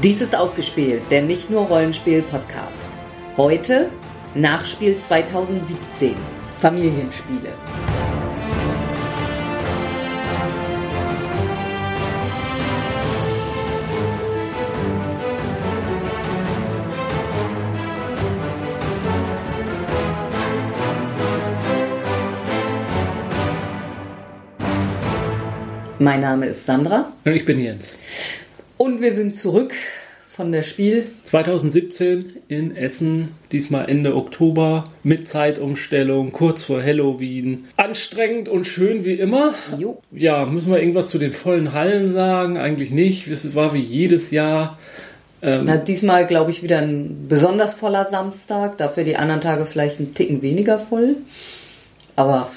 Dies ist ausgespielt, der nicht nur Rollenspiel-Podcast. Heute Nachspiel 2017. Familienspiele. Mein Name ist Sandra. Und ich bin Jens. Und wir sind zurück von der Spiel 2017 in Essen, diesmal Ende Oktober mit Zeitumstellung, kurz vor Halloween. Anstrengend und schön wie immer. Jo. Ja, müssen wir irgendwas zu den vollen Hallen sagen? Eigentlich nicht. Es war wie jedes Jahr. Ähm, Na, diesmal glaube ich wieder ein besonders voller Samstag, dafür die anderen Tage vielleicht ein Ticken weniger voll. Aber.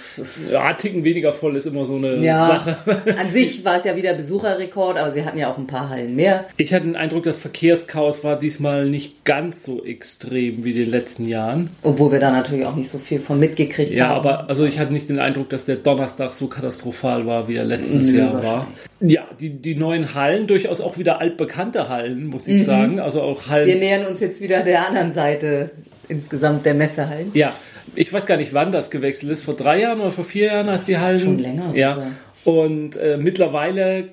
Ja, Ticken weniger voll ist immer so eine ja, Sache. An sich war es ja wieder Besucherrekord, aber sie hatten ja auch ein paar Hallen mehr. Ich hatte den Eindruck, das Verkehrschaos war diesmal nicht ganz so extrem wie in den letzten Jahren. Obwohl wir da natürlich auch nicht so viel von mitgekriegt ja, haben. Ja, aber also ich hatte nicht den Eindruck, dass der Donnerstag so katastrophal war, wie er letztes nee, Jahr war. Ja, die, die neuen Hallen, durchaus auch wieder altbekannte Hallen, muss ich mhm. sagen. Also auch Hallen. Wir nähern uns jetzt wieder der anderen Seite insgesamt der Messehallen. Ja, ich weiß gar nicht, wann das gewechselt ist. Vor drei Jahren oder vor vier Jahren, als die Hallen. Schon länger. Ja. Und äh, mittlerweile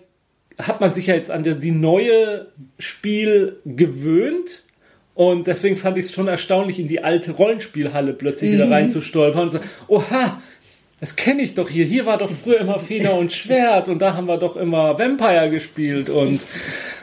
hat man sich ja jetzt an die, die neue Spiel gewöhnt. Und deswegen fand ich es schon erstaunlich, in die alte Rollenspielhalle plötzlich mhm. wieder reinzustolpern und so, oha, das kenne ich doch hier. Hier war doch früher immer Feder und Schwert und da haben wir doch immer Vampire gespielt und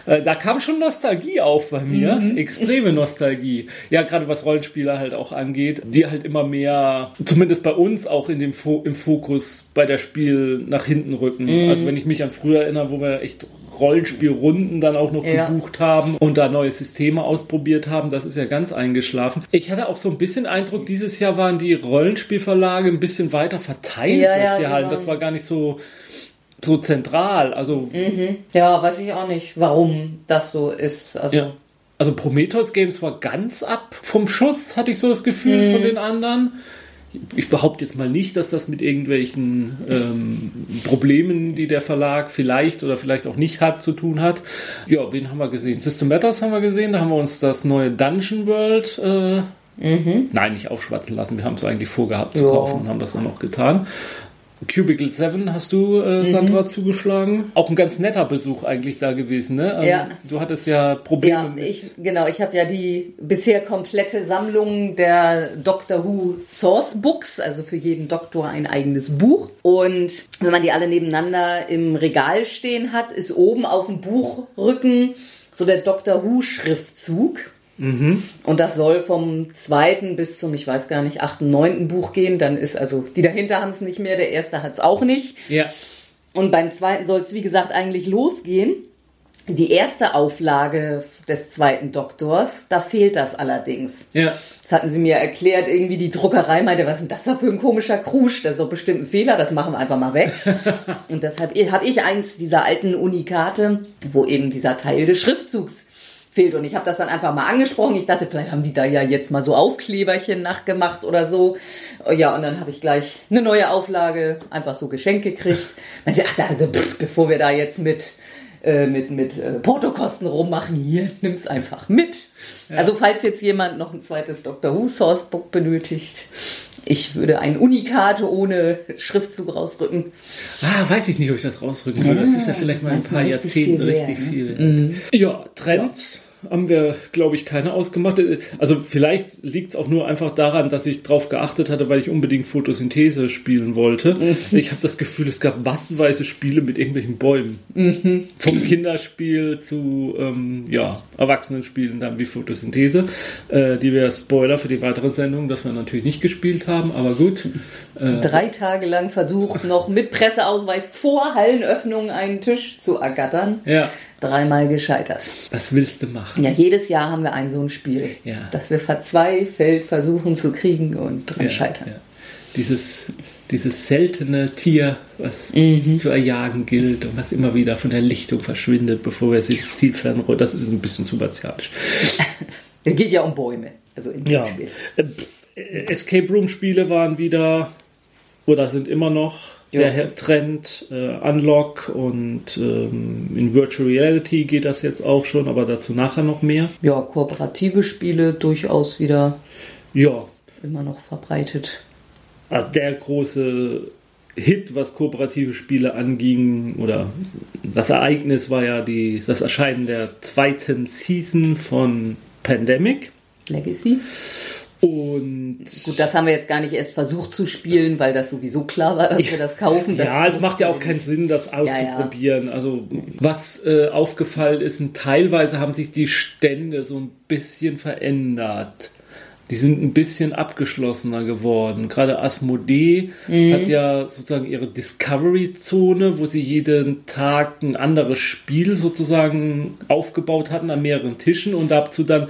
äh, da kam schon Nostalgie auf bei mir. Mhm. Extreme Nostalgie. Ja, gerade was Rollenspieler halt auch angeht, die halt immer mehr, zumindest bei uns auch in dem Fo im Fokus bei der Spiel nach hinten rücken. Mhm. Also wenn ich mich an früher erinnere, wo wir echt Rollenspielrunden dann auch noch ja. gebucht haben und da neue Systeme ausprobiert haben. Das ist ja ganz eingeschlafen. Ich hatte auch so ein bisschen Eindruck, dieses Jahr waren die Rollenspielverlage ein bisschen weiter verteilt ja, durch ja, die Hallen. Das war gar nicht so so zentral. Also mhm. ja, weiß ich auch nicht, warum das so ist. Also ja. Also Prometheus Games war ganz ab vom Schuss, hatte ich so das Gefühl mhm. von den anderen ich behaupte jetzt mal nicht, dass das mit irgendwelchen ähm, Problemen, die der Verlag vielleicht oder vielleicht auch nicht hat, zu tun hat. Ja, wen haben wir gesehen? System Matters haben wir gesehen, da haben wir uns das neue Dungeon World äh, mhm. nein, nicht aufschwatzen lassen. Wir haben es eigentlich vorgehabt zu kaufen und haben das dann auch getan. Cubicle 7 hast du, äh, mhm. Sandra, mhm. zugeschlagen. Auch ein ganz netter Besuch eigentlich da gewesen, ne? Also, ja. Du hattest ja Probleme. Ja, ich, genau. Ich habe ja die bisher komplette Sammlung der Doctor Who Source Books, also für jeden Doktor ein eigenes Buch. Und wenn man die alle nebeneinander im Regal stehen hat, ist oben auf dem Buchrücken so der Doctor Who Schriftzug. Mhm. Und das soll vom zweiten bis zum, ich weiß gar nicht, achten, neunten Buch gehen. Dann ist also, die dahinter haben es nicht mehr, der erste hat es auch nicht. Ja. Und beim zweiten soll es, wie gesagt, eigentlich losgehen. Die erste Auflage des zweiten Doktors, da fehlt das allerdings. Ja. Das hatten sie mir erklärt, irgendwie die Druckerei meinte, was ist denn das da für ein komischer Krusch? Das ist doch bestimmt ein Fehler, das machen wir einfach mal weg. Und deshalb habe ich eins dieser alten Unikate, wo eben dieser Teil des Schriftzugs fehlt. Und ich habe das dann einfach mal angesprochen. Ich dachte, vielleicht haben die da ja jetzt mal so Aufkleberchen nachgemacht oder so. Ja, und dann habe ich gleich eine neue Auflage einfach so geschenkt gekriegt. Man sagt, ach, da, pff, bevor wir da jetzt mit äh, mit, mit äh, Portokosten rummachen, hier, nimm's einfach mit. Ja. Also falls jetzt jemand noch ein zweites Dr. Who Sourcebook benötigt, ich würde ein Unikat ohne Schriftzug rausrücken. Ah, weiß ich nicht, ob ich das rausrücken soll. Das ist ja vielleicht mal ein paar Jahrzehnten richtig viel. Richtig viel. Mhm. Ja, Trends. Haben wir, glaube ich, keine ausgemacht. Also vielleicht liegt es auch nur einfach daran, dass ich darauf geachtet hatte, weil ich unbedingt Photosynthese spielen wollte. Mhm. Ich habe das Gefühl, es gab massenweise Spiele mit irgendwelchen Bäumen. Mhm. Vom Kinderspiel zu ähm, ja, Erwachsenenspielen dann wie Photosynthese, äh, die wir Spoiler für die weiteren Sendungen, dass wir natürlich nicht gespielt haben, aber gut. Äh, Drei Tage lang versucht, noch mit Presseausweis vor Hallenöffnung einen Tisch zu ergattern. Ja dreimal gescheitert. Was willst du machen? Ja, jedes Jahr haben wir ein so ein Spiel, ja. das wir verzweifelt versuchen zu kriegen und dran ja, scheitern. Ja. Dieses, dieses seltene Tier, was mhm. zu erjagen gilt und was immer wieder von der Lichtung verschwindet, bevor wir sich das Ziel fernrollen, das ist ein bisschen zu martialisch. es geht ja um Bäume, also in ja. Spiel. Äh, Escape Room Spiele waren wieder oder sind immer noch der Ja. Trend äh, Unlock und ähm, in Virtual Reality geht das jetzt auch schon, aber dazu nachher noch mehr. Ja, kooperative Spiele durchaus wieder Ja, immer noch verbreitet. also der große Hit, was kooperative Spiele anging, oder das Ereignis war ja die, das Erscheinen der zweiten Season von Pandemic. Legacy. Und Gut, das haben wir jetzt gar nicht erst versucht zu spielen, weil das sowieso klar war, dass wir das kaufen. Das ja, es macht ja auch keinen. Sinn, das auszuprobieren. Also was äh, aufgefallen ist, und teilweise haben sich die Stände so ein bisschen verändert. Die sind ein bisschen abgeschlossener geworden. Gerade Asmodee Mhm. hat ja sozusagen ihre Discovery-Zone, wo sie jeden Tag ein anderes Spiel sozusagen aufgebaut hatten an mehreren Tischen und dazu dann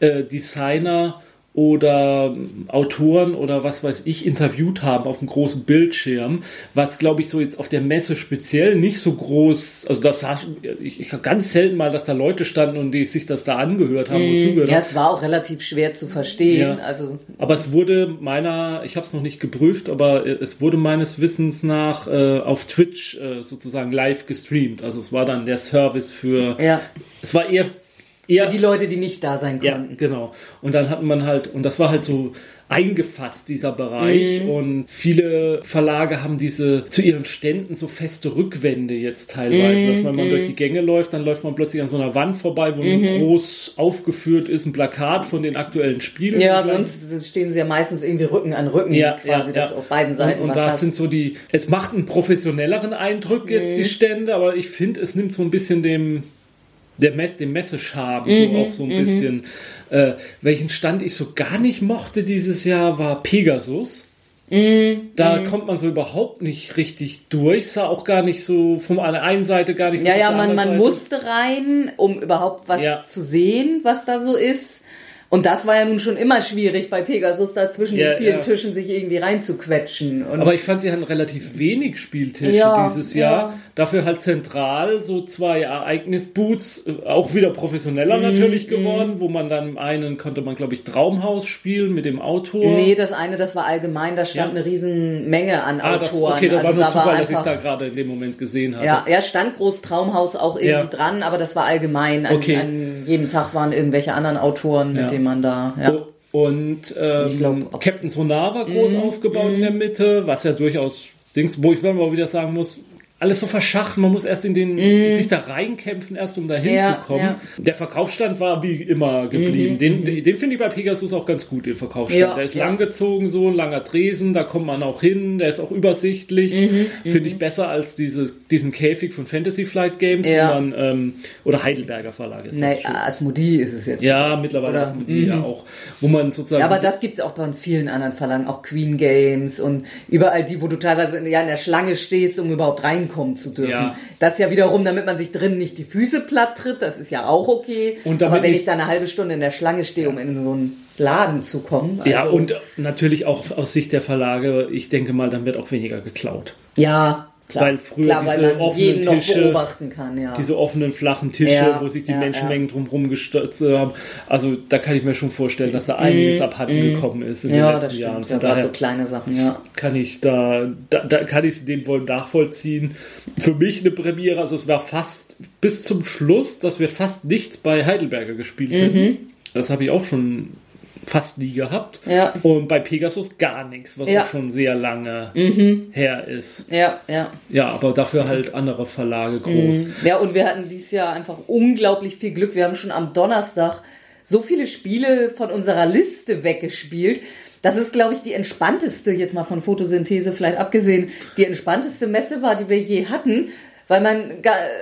äh, Designer oder Autoren oder was weiß ich interviewt haben auf einem großen Bildschirm, was glaube ich so jetzt auf der Messe speziell nicht so groß, also das sah, ich, ich habe ganz selten mal, dass da Leute standen und die sich das da angehört haben und zugehört Mhm. Ja, haben. es war auch relativ schwer zu verstehen. Ja. Also Aber es wurde meiner, ich habe es noch nicht geprüft, aber äh, es wurde meines Wissens nach äh, auf Twitch äh, sozusagen live gestreamt. Also es war dann der Service für, ja, es war eher eher die Leute, die nicht da sein ja, konnten. genau. Und dann hat man halt, und das war halt so eingefasst, dieser Bereich. Mhm. Und viele Verlage haben diese zu ihren Ständen so feste Rückwände jetzt teilweise, Mhm, dass man mal durch die Gänge läuft, dann läuft man plötzlich an so einer Wand vorbei, wo groß aufgeführt ist, ein Plakat von den aktuellen Spielen. Ja, sonst stehen sie ja meistens irgendwie Rücken an Rücken, ja, quasi, ja, ja. auf beiden Seiten Und, und da sind so die, es macht einen professionelleren Eindruck jetzt Mhm. die Stände, aber ich finde, es nimmt so ein bisschen dem, der Me dem Messescham Mhm, so auch so ein bisschen. Äh, welchen Stand ich so gar nicht mochte dieses Jahr war Pegasus. Mhm, Da kommt man so überhaupt nicht richtig durch, sah auch gar nicht so von einer einen Seite gar nicht ja, ja, man, man Seite. musste rein, um überhaupt was Ja. zu sehen, was da so ist. Und das war ja nun schon immer schwierig bei Pegasus, da zwischen Ja, den vielen ja. Tischen sich irgendwie reinzuquetschen. Und Aber ich fand, sie hatten relativ wenig Spieltische Ja, dieses ja. Jahr. Dafür halt zentral so zwei Ereignisboots, äh, auch wieder professioneller Mhm, natürlich geworden, wo man dann im einen konnte man, glaube ich, Traumhaus spielen mit dem Autor. Nee, das eine, das war allgemein, da stand Ja. eine riesen Menge an ah, das, Autoren. okay, das war Also nur da Zufall, dass ich einfach- da gerade in dem Moment gesehen hatte. Ja, er stand groß Traumhaus auch irgendwie Ja. dran, aber das war allgemein. An, Okay. an jedem Tag waren irgendwelche anderen Autoren, mit Ja. Denen man da. Ja. Oh, Und ähm, glaub, Captain Sonar war groß Mhm, aufgebaut in der Mitte, was ja durchaus Dings, wo ich mal wieder sagen muss, alles so verschacht, man muss erst in den, sich da reinkämpfen, erst um da Mhm. Ja, hinzukommen. ja. Mhm, Der Verkaufsstand war wie immer geblieben. Den, den finde ich bei Pegasus auch ganz gut, den Verkaufsstand. Ja, der ist ja. langgezogen, so ein langer Tresen, da kommt man auch hin, der ist auch übersichtlich. Mhm, Finde ich besser als diese, diesen Käfig von Fantasy Flight Games, Ja. wo man, ähm, oder Heidelberger Verlag ist schon. Asmodee ist es jetzt. Ja, mittlerweile Oder- man die ja auch, wo man sozusagen. Ja, aber das gibt's auch bei vielen anderen Verlagen, auch Queen Games und überall die, wo du teilweise ja, in der Schlange stehst, um überhaupt reinkommen zu dürfen. Ja. Das ja wiederum, damit man sich drin nicht die Füße platt tritt, das ist ja auch okay. Und damit aber wenn nicht- ich da eine halbe Stunde in der Schlange stehe, um in so einen Laden zu kommen. Ja, also- und natürlich auch aus Sicht der Verlage, ich denke mal, dann wird auch weniger geklaut. Ja, klar. Weil früher klar, weil diese man offenen Tische- beobachten kann, ja. Diese offenen, flachen Tische, Ja, wo sich die ja, Menschenmengen drumherum gestürzt haben. Also da kann ich mir schon vorstellen, dass da einiges abhanden gekommen ist in ja, den letzten Jahren. stimmt. Ja, Von daher so kleine Sachen, ja. kann ich da, da, da kann ich dem wohl nachvollziehen. Für mich eine Premiere, also es war fast bis zum Schluss, dass wir fast nichts bei Heidelberger gespielt Mhm. hätten. Das habe ich auch schon fast nie gehabt. Ja. Und bei Pegasus gar nichts, was Ja. Mhm. auch schon sehr lange her ist. Ja, ja. Ja, aber dafür halt andere Verlage groß. Ja, und wir hatten dieses Jahr einfach unglaublich viel Glück. Wir haben schon am Donnerstag so viele Spiele von unserer Liste weggespielt. Das ist, glaube ich, die entspannteste, jetzt mal von Photosynthese vielleicht abgesehen, die entspannteste Messe war, die wir je hatten. Weil man,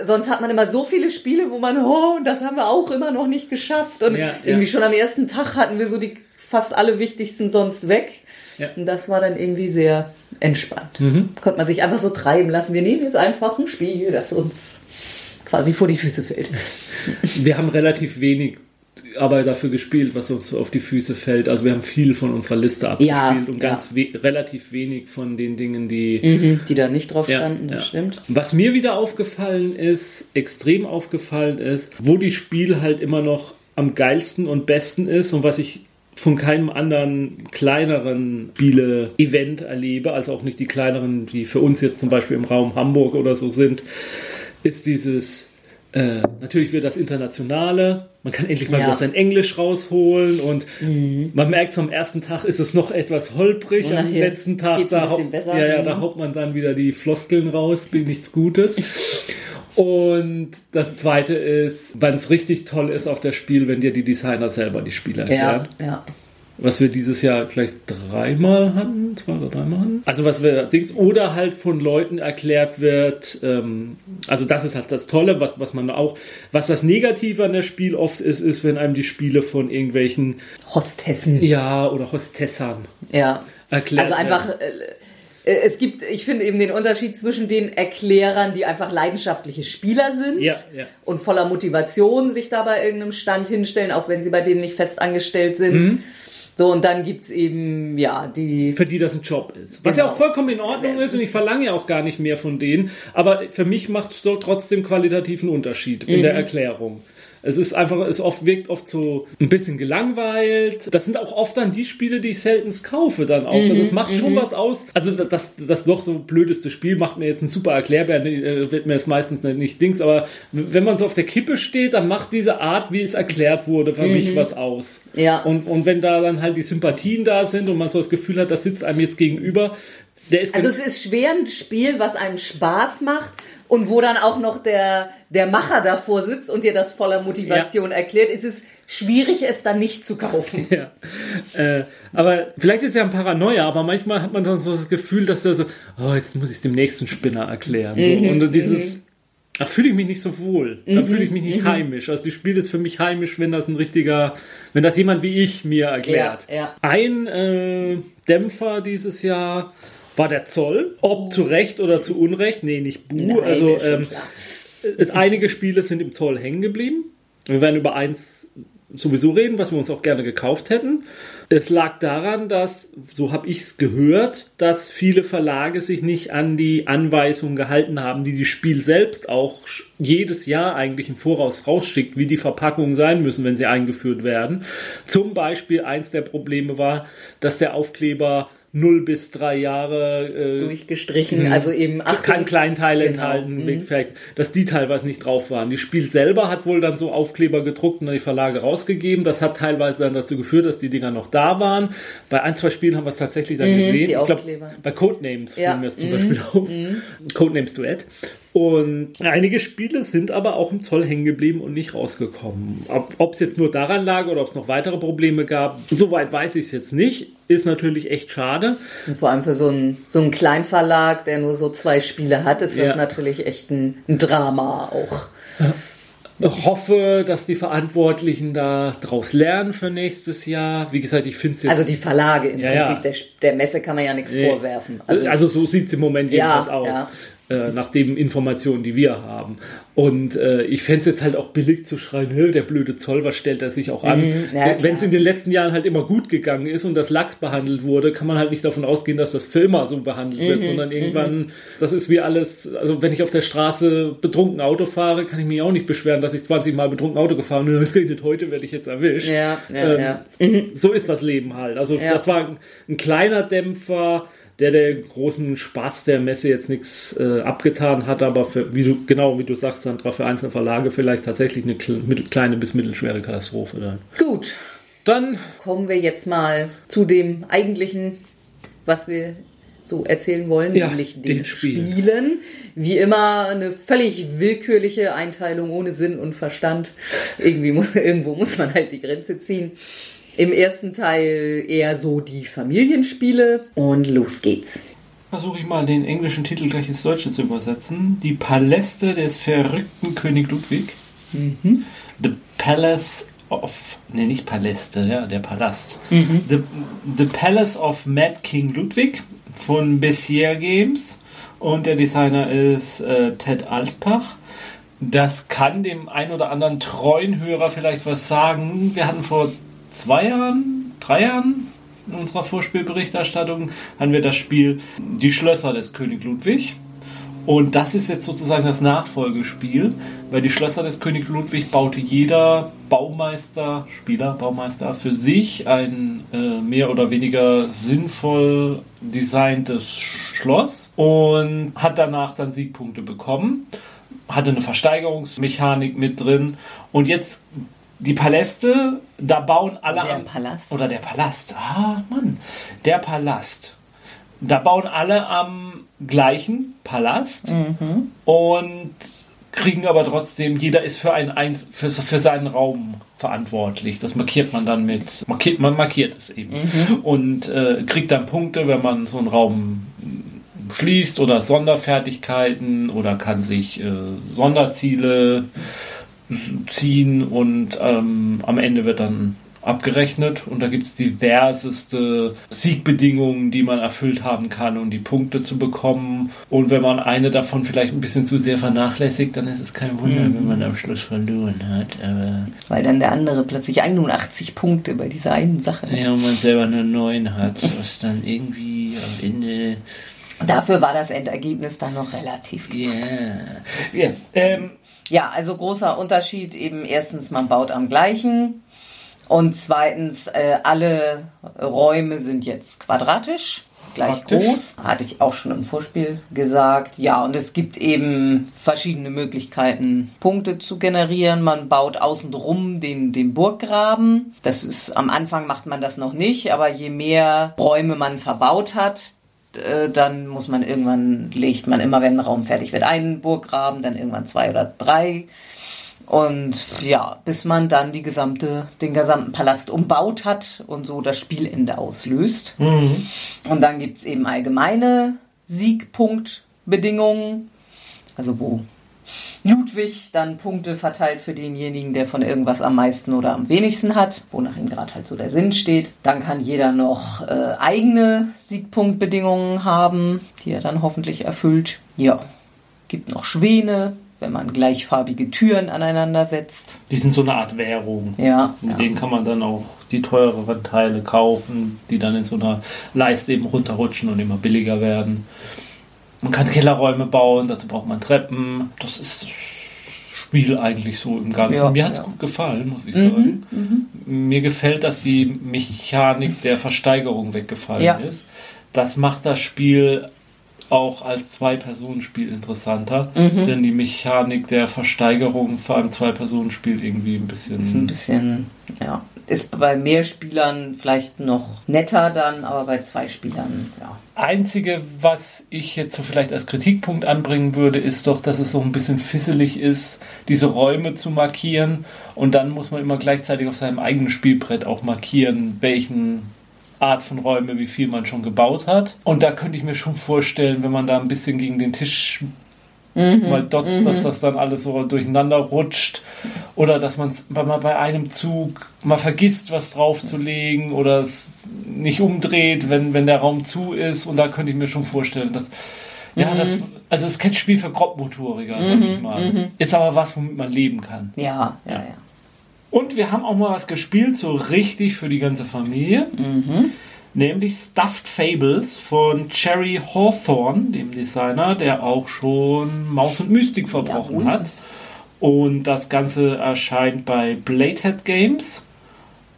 sonst hat man immer so viele Spiele, wo man, oh, das haben wir auch immer noch nicht geschafft. Und Ja, ja. irgendwie schon am ersten Tag hatten wir so die fast alle wichtigsten sonst weg. Ja. Und das war dann irgendwie sehr entspannt. Mhm. Konnte man sich einfach so treiben lassen. Wir nehmen jetzt einfach ein Spiel, das uns quasi vor die Füße fällt. Wir haben relativ wenig aber dafür gespielt, was uns so auf die Füße fällt. Also wir haben viel von unserer Liste abgespielt Ja, und ja. ganz we relativ wenig von den Dingen, die Die da nicht drauf Ja, standen, das ja. stimmt. Was mir wieder aufgefallen ist, extrem aufgefallen ist, wo die Spiel halt immer noch am geilsten und besten ist und was ich von keinem anderen kleineren Spiele-Event erlebe, also auch nicht die kleineren, die für uns jetzt zum Beispiel im Raum Hamburg oder so sind, ist dieses äh, natürlich wird das Internationale. Man kann endlich mal Ja. wieder sein Englisch rausholen und Mhm. man merkt, so am ersten Tag ist es noch etwas holprig. Am letzten Tag da, hau- besser. ja, ja, da Mhm. haut man dann wieder die Floskeln raus, bin nichts Gutes. Und das zweite ist, wenn es richtig toll ist auf das Spiel, wenn dir die Designer selber die Spiele erklären. Ja, ja. Was wir dieses Jahr gleich dreimal hatten, zwei oder dreimal hatten. Also was wir Dings, oder halt von Leuten erklärt wird, ähm, also das ist halt das Tolle, was, was man auch, was das Negative an der Spiel oft ist, ist, wenn einem die Spiele von irgendwelchen, Hostessen. ja, oder Hostessern Ja. erklärt Also einfach, werden. äh, äh, es gibt, ich finde eben den Unterschied zwischen den Erklärern, die einfach leidenschaftliche Spieler sind Ja, ja. und voller Motivation sich da bei irgendeinem Stand hinstellen, auch wenn sie bei dem nicht fest angestellt sind. Mhm. So, und dann gibt's eben, ja, die. für die das ein Job ist. Was ja Genau. auch vollkommen in Ordnung ist und ich verlange ja auch gar nicht mehr von denen, aber für mich macht es so trotzdem qualitativen Unterschied in der Erklärung. Es ist einfach, es oft wirkt oft so ein bisschen gelangweilt. Das sind auch oft dann die Spiele, die ich selten kaufe dann auch. Also das macht schon was aus. Also das, das noch so blödeste Spiel macht mir jetzt ein super Erklärbär, äh, wird mir jetzt meistens nicht Dings, aber wenn man so auf der Kippe steht, dann macht diese Art, wie es erklärt wurde, für mich was aus. Ja. Und, und wenn da dann halt die Sympathien da sind und man so das Gefühl hat, das sitzt einem jetzt gegenüber, der ist Also es ist schwer ein Spiel, was einem Spaß macht und wo dann auch noch der, der Macher davor sitzt und dir das voller Motivation erklärt, ist es schwierig, es dann nicht zu kaufen. ja. Äh, aber vielleicht ist es ja ein Paranoia, aber manchmal hat man dann so das Gefühl, dass er so, oh, jetzt muss ich es dem nächsten Spinner erklären. So. Mhm, Und dieses, da fühle ich mich nicht so wohl. Da fühle ich mich nicht heimisch. Also die Spiel ist für mich heimisch, wenn das ein richtiger, wenn das jemand wie ich mir erklärt. Ja, ja. Ein äh, Dämpfer dieses Jahr war der Zoll. Ob zu Recht oder zu Unrecht, nee, nicht Bu. Nein, also ähm, es, einige Spiele sind im Zoll hängen geblieben. Wir werden über eins sowieso reden, was wir uns auch gerne gekauft hätten. Es lag daran, dass, so habe ich es gehört, dass viele Verlage sich nicht an die Anweisungen gehalten haben, die die Spiel selbst auch jedes Jahr eigentlich im Voraus rausschickt, wie die Verpackungen sein müssen, wenn sie eingeführt werden. Zum Beispiel eins der Probleme war, dass der Aufkleber 0 bis 3 Jahre äh, Durchgestrichen, also eben Achtung, kein Kleinteil Genau. enthalten, Mhm. vielleicht, dass die teilweise nicht drauf waren. Die Spiel selber hat wohl dann so Aufkleber gedruckt und an die Verlage rausgegeben. Das hat teilweise dann dazu geführt, dass die Dinger noch da waren. Bei ein, zwei Spielen haben wir es tatsächlich dann gesehen. Mhm, die ich glaube, bei Codenames Ja. fiel mir es zum Beispiel auf. Codenames Duett. Und einige Spiele sind aber auch im Zoll hängen geblieben und nicht rausgekommen. Ob es jetzt nur daran lag oder ob es noch weitere Probleme gab, soweit weiß ich es jetzt nicht. Ist natürlich echt schade. Und vor allem für so einen, so einen Kleinverlag, der nur so zwei Spiele hat, ist Ja. das natürlich echt ein, ein Drama auch. Ich hoffe, dass die Verantwortlichen da draus lernen für nächstes Jahr. Wie gesagt, ich finde es jetzt. Also die Verlage im Ja, ja. Prinzip, Der, der Messe kann man ja nichts Nee. vorwerfen. also, Also, so sieht es im Moment Ja, jedenfalls aus. Äh, nach den Informationen, die wir haben. Und äh, ich fände es jetzt halt auch billig zu schreien, "Hä, der blöde Zoll, was stellt er sich auch an? Mhm, Wenn es in den letzten Jahren halt immer gut gegangen ist und das Lachs behandelt wurde, kann man halt nicht davon ausgehen, dass das für immer so behandelt Mhm, wird, sondern irgendwann, das ist wie alles, also wenn ich auf der Straße betrunken Auto fahre, kann ich mich auch nicht beschweren, dass ich 20 Mal betrunken Auto gefahren bin, das regnet heute, werde ich jetzt erwischt. Ja, ja, ja. So ist das Leben halt. Also das war ein, ein kleiner Dämpfer, der der großen Spaß der Messe jetzt nichts äh, abgetan hat, aber für, wie du, genau wie du sagst, Sandra, für einzelne Verlage vielleicht tatsächlich eine kleine bis mittelschwere Katastrophe dann. gut, Dann, kommen wir jetzt mal zu dem eigentlichen, was wir so erzählen wollen, Ja, nämlich den den Spielen. Spielen. Wie immer eine völlig willkürliche Einteilung ohne Sinn und Verstand. Irgendwie irgendwo muss man halt die Grenze ziehen. Im ersten Teil eher so die Familienspiele und los geht's. Versuche ich mal den englischen Titel gleich ins Deutsche zu übersetzen. Die Paläste des verrückten König Ludwig. The Palace of. Ne, nicht Paläste, ja, der Palast. The, The Palace of Mad King Ludwig von Bessier Games. Und der Designer ist äh, Ted Alspach. Das kann dem ein oder anderen treuen Hörer vielleicht was sagen. Wir hatten vor zwei Jahren, drei Jahren in unserer Vorspielberichterstattung haben wir das Spiel Die Schlösser des König Ludwig. Und das ist jetzt sozusagen das Nachfolgespiel, weil die Schlösser des König Ludwig baute jeder Baumeister, Spieler, Baumeister für sich ein äh, mehr oder weniger sinnvoll designtes Schloss und hat danach dann Siegpunkte bekommen, hatte eine Versteigerungsmechanik mit drin und jetzt die Paläste, da bauen alle Der am- Palast. oder der Palast. Ah, Mann, der Palast. Da bauen alle am gleichen Palast Mhm. und kriegen aber trotzdem, jeder ist für, ein, eins, für, für seinen Raum verantwortlich. Das markiert man dann mit, markiert, man markiert es eben. Mhm. Und äh, kriegt dann Punkte, wenn man so einen Raum schließt oder Sonderfertigkeiten oder kann sich äh, Sonderziele ziehen und ähm, am Ende wird dann abgerechnet und da gibt es diverseste Siegbedingungen, die man erfüllt haben kann, um die Punkte zu bekommen. Und wenn man eine davon vielleicht ein bisschen zu sehr vernachlässigt, dann ist es kein Wunder, wenn man am Schluss verloren hat. Aber Weil dann der andere plötzlich 81 Punkte bei dieser einen Sache hat. ja, und man selber nur neun hat, was dann irgendwie am Ende Dafür war das Endergebnis dann noch relativ. ja, ja, ähm, Ja, also großer Unterschied eben erstens, man baut am gleichen und zweitens, äh, alle Räume sind jetzt quadratisch, gleich Praktisch. groß. Hatte ich auch schon im Vorspiel gesagt. Ja, und es gibt eben verschiedene Möglichkeiten, Punkte zu generieren. Man baut außenrum den, den Burggraben. Das ist, am Anfang macht man das noch nicht, aber je mehr Räume man verbaut hat, äh, dann muss man irgendwann, legt man immer, wenn ein Raum fertig wird, einen Burggraben, dann irgendwann zwei oder drei. Und ja, bis man dann die gesamte, den gesamten Palast umbaut hat und so das Spielende auslöst. Und dann gibt's eben allgemeine Siegpunktbedingungen, also wo Ludwig dann Punkte verteilt für denjenigen, der von irgendwas am meisten oder am wenigsten hat, wonach ihm gerade halt so der Sinn steht. Dann kann jeder noch äh, eigene Siegpunktbedingungen haben, die er dann hoffentlich erfüllt. Ja, gibt noch Schwäne, wenn man gleichfarbige Türen aneinander setzt. die sind so eine Art Währung. Ja, Mit ja. denen kann man dann auch die teureren Teile kaufen, die dann in so einer Leiste eben runterrutschen und immer billiger werden. Man kann Kellerräume bauen, dazu braucht man Treppen. Das ist das Spiel eigentlich so im Ganzen. Ja, Mir hat es ja. gut gefallen, muss ich Mhm, sagen. Mir gefällt, dass die Mechanik der Versteigerung weggefallen Ja. ist. Das macht das Spiel auch als Zwei-Personen-Spiel interessanter, Mhm. denn die Mechanik der Versteigerung vor einem Zwei-Personen-Spiel irgendwie ein bisschen ist ein bisschen, ja, ist bei mehr Spielern vielleicht noch netter dann, aber bei zwei Spielern, ja. Einzige, was ich jetzt so vielleicht als Kritikpunkt anbringen würde, ist doch, dass es so ein bisschen fisselig ist, diese Räume zu markieren. Und dann muss man immer gleichzeitig auf seinem eigenen Spielbrett auch markieren, welchen Art von Räume, wie viel man schon gebaut hat. Und da könnte ich mir schon vorstellen, wenn man da ein bisschen gegen den Tisch mal dotzt, dass das dann alles so durcheinander rutscht. Oder dass man mal bei einem Zug mal vergisst, was draufzulegen oder es nicht umdreht, wenn, wenn der Raum zu ist. Und da könnte ich mir schon vorstellen, dass. Ja, das, also es ist kein Spiel für Grobmotoriker, sag ich mal. Ist aber was, womit man leben kann. Ja, ja, ja. Und wir haben auch mal was gespielt, so richtig für die ganze Familie. Nämlich Stuffed Fables von Cherry Hawthorne, dem Designer, der auch schon Maus und Mystik verbrochen Jawohl. hat. Und das Ganze erscheint bei Bladehead Games.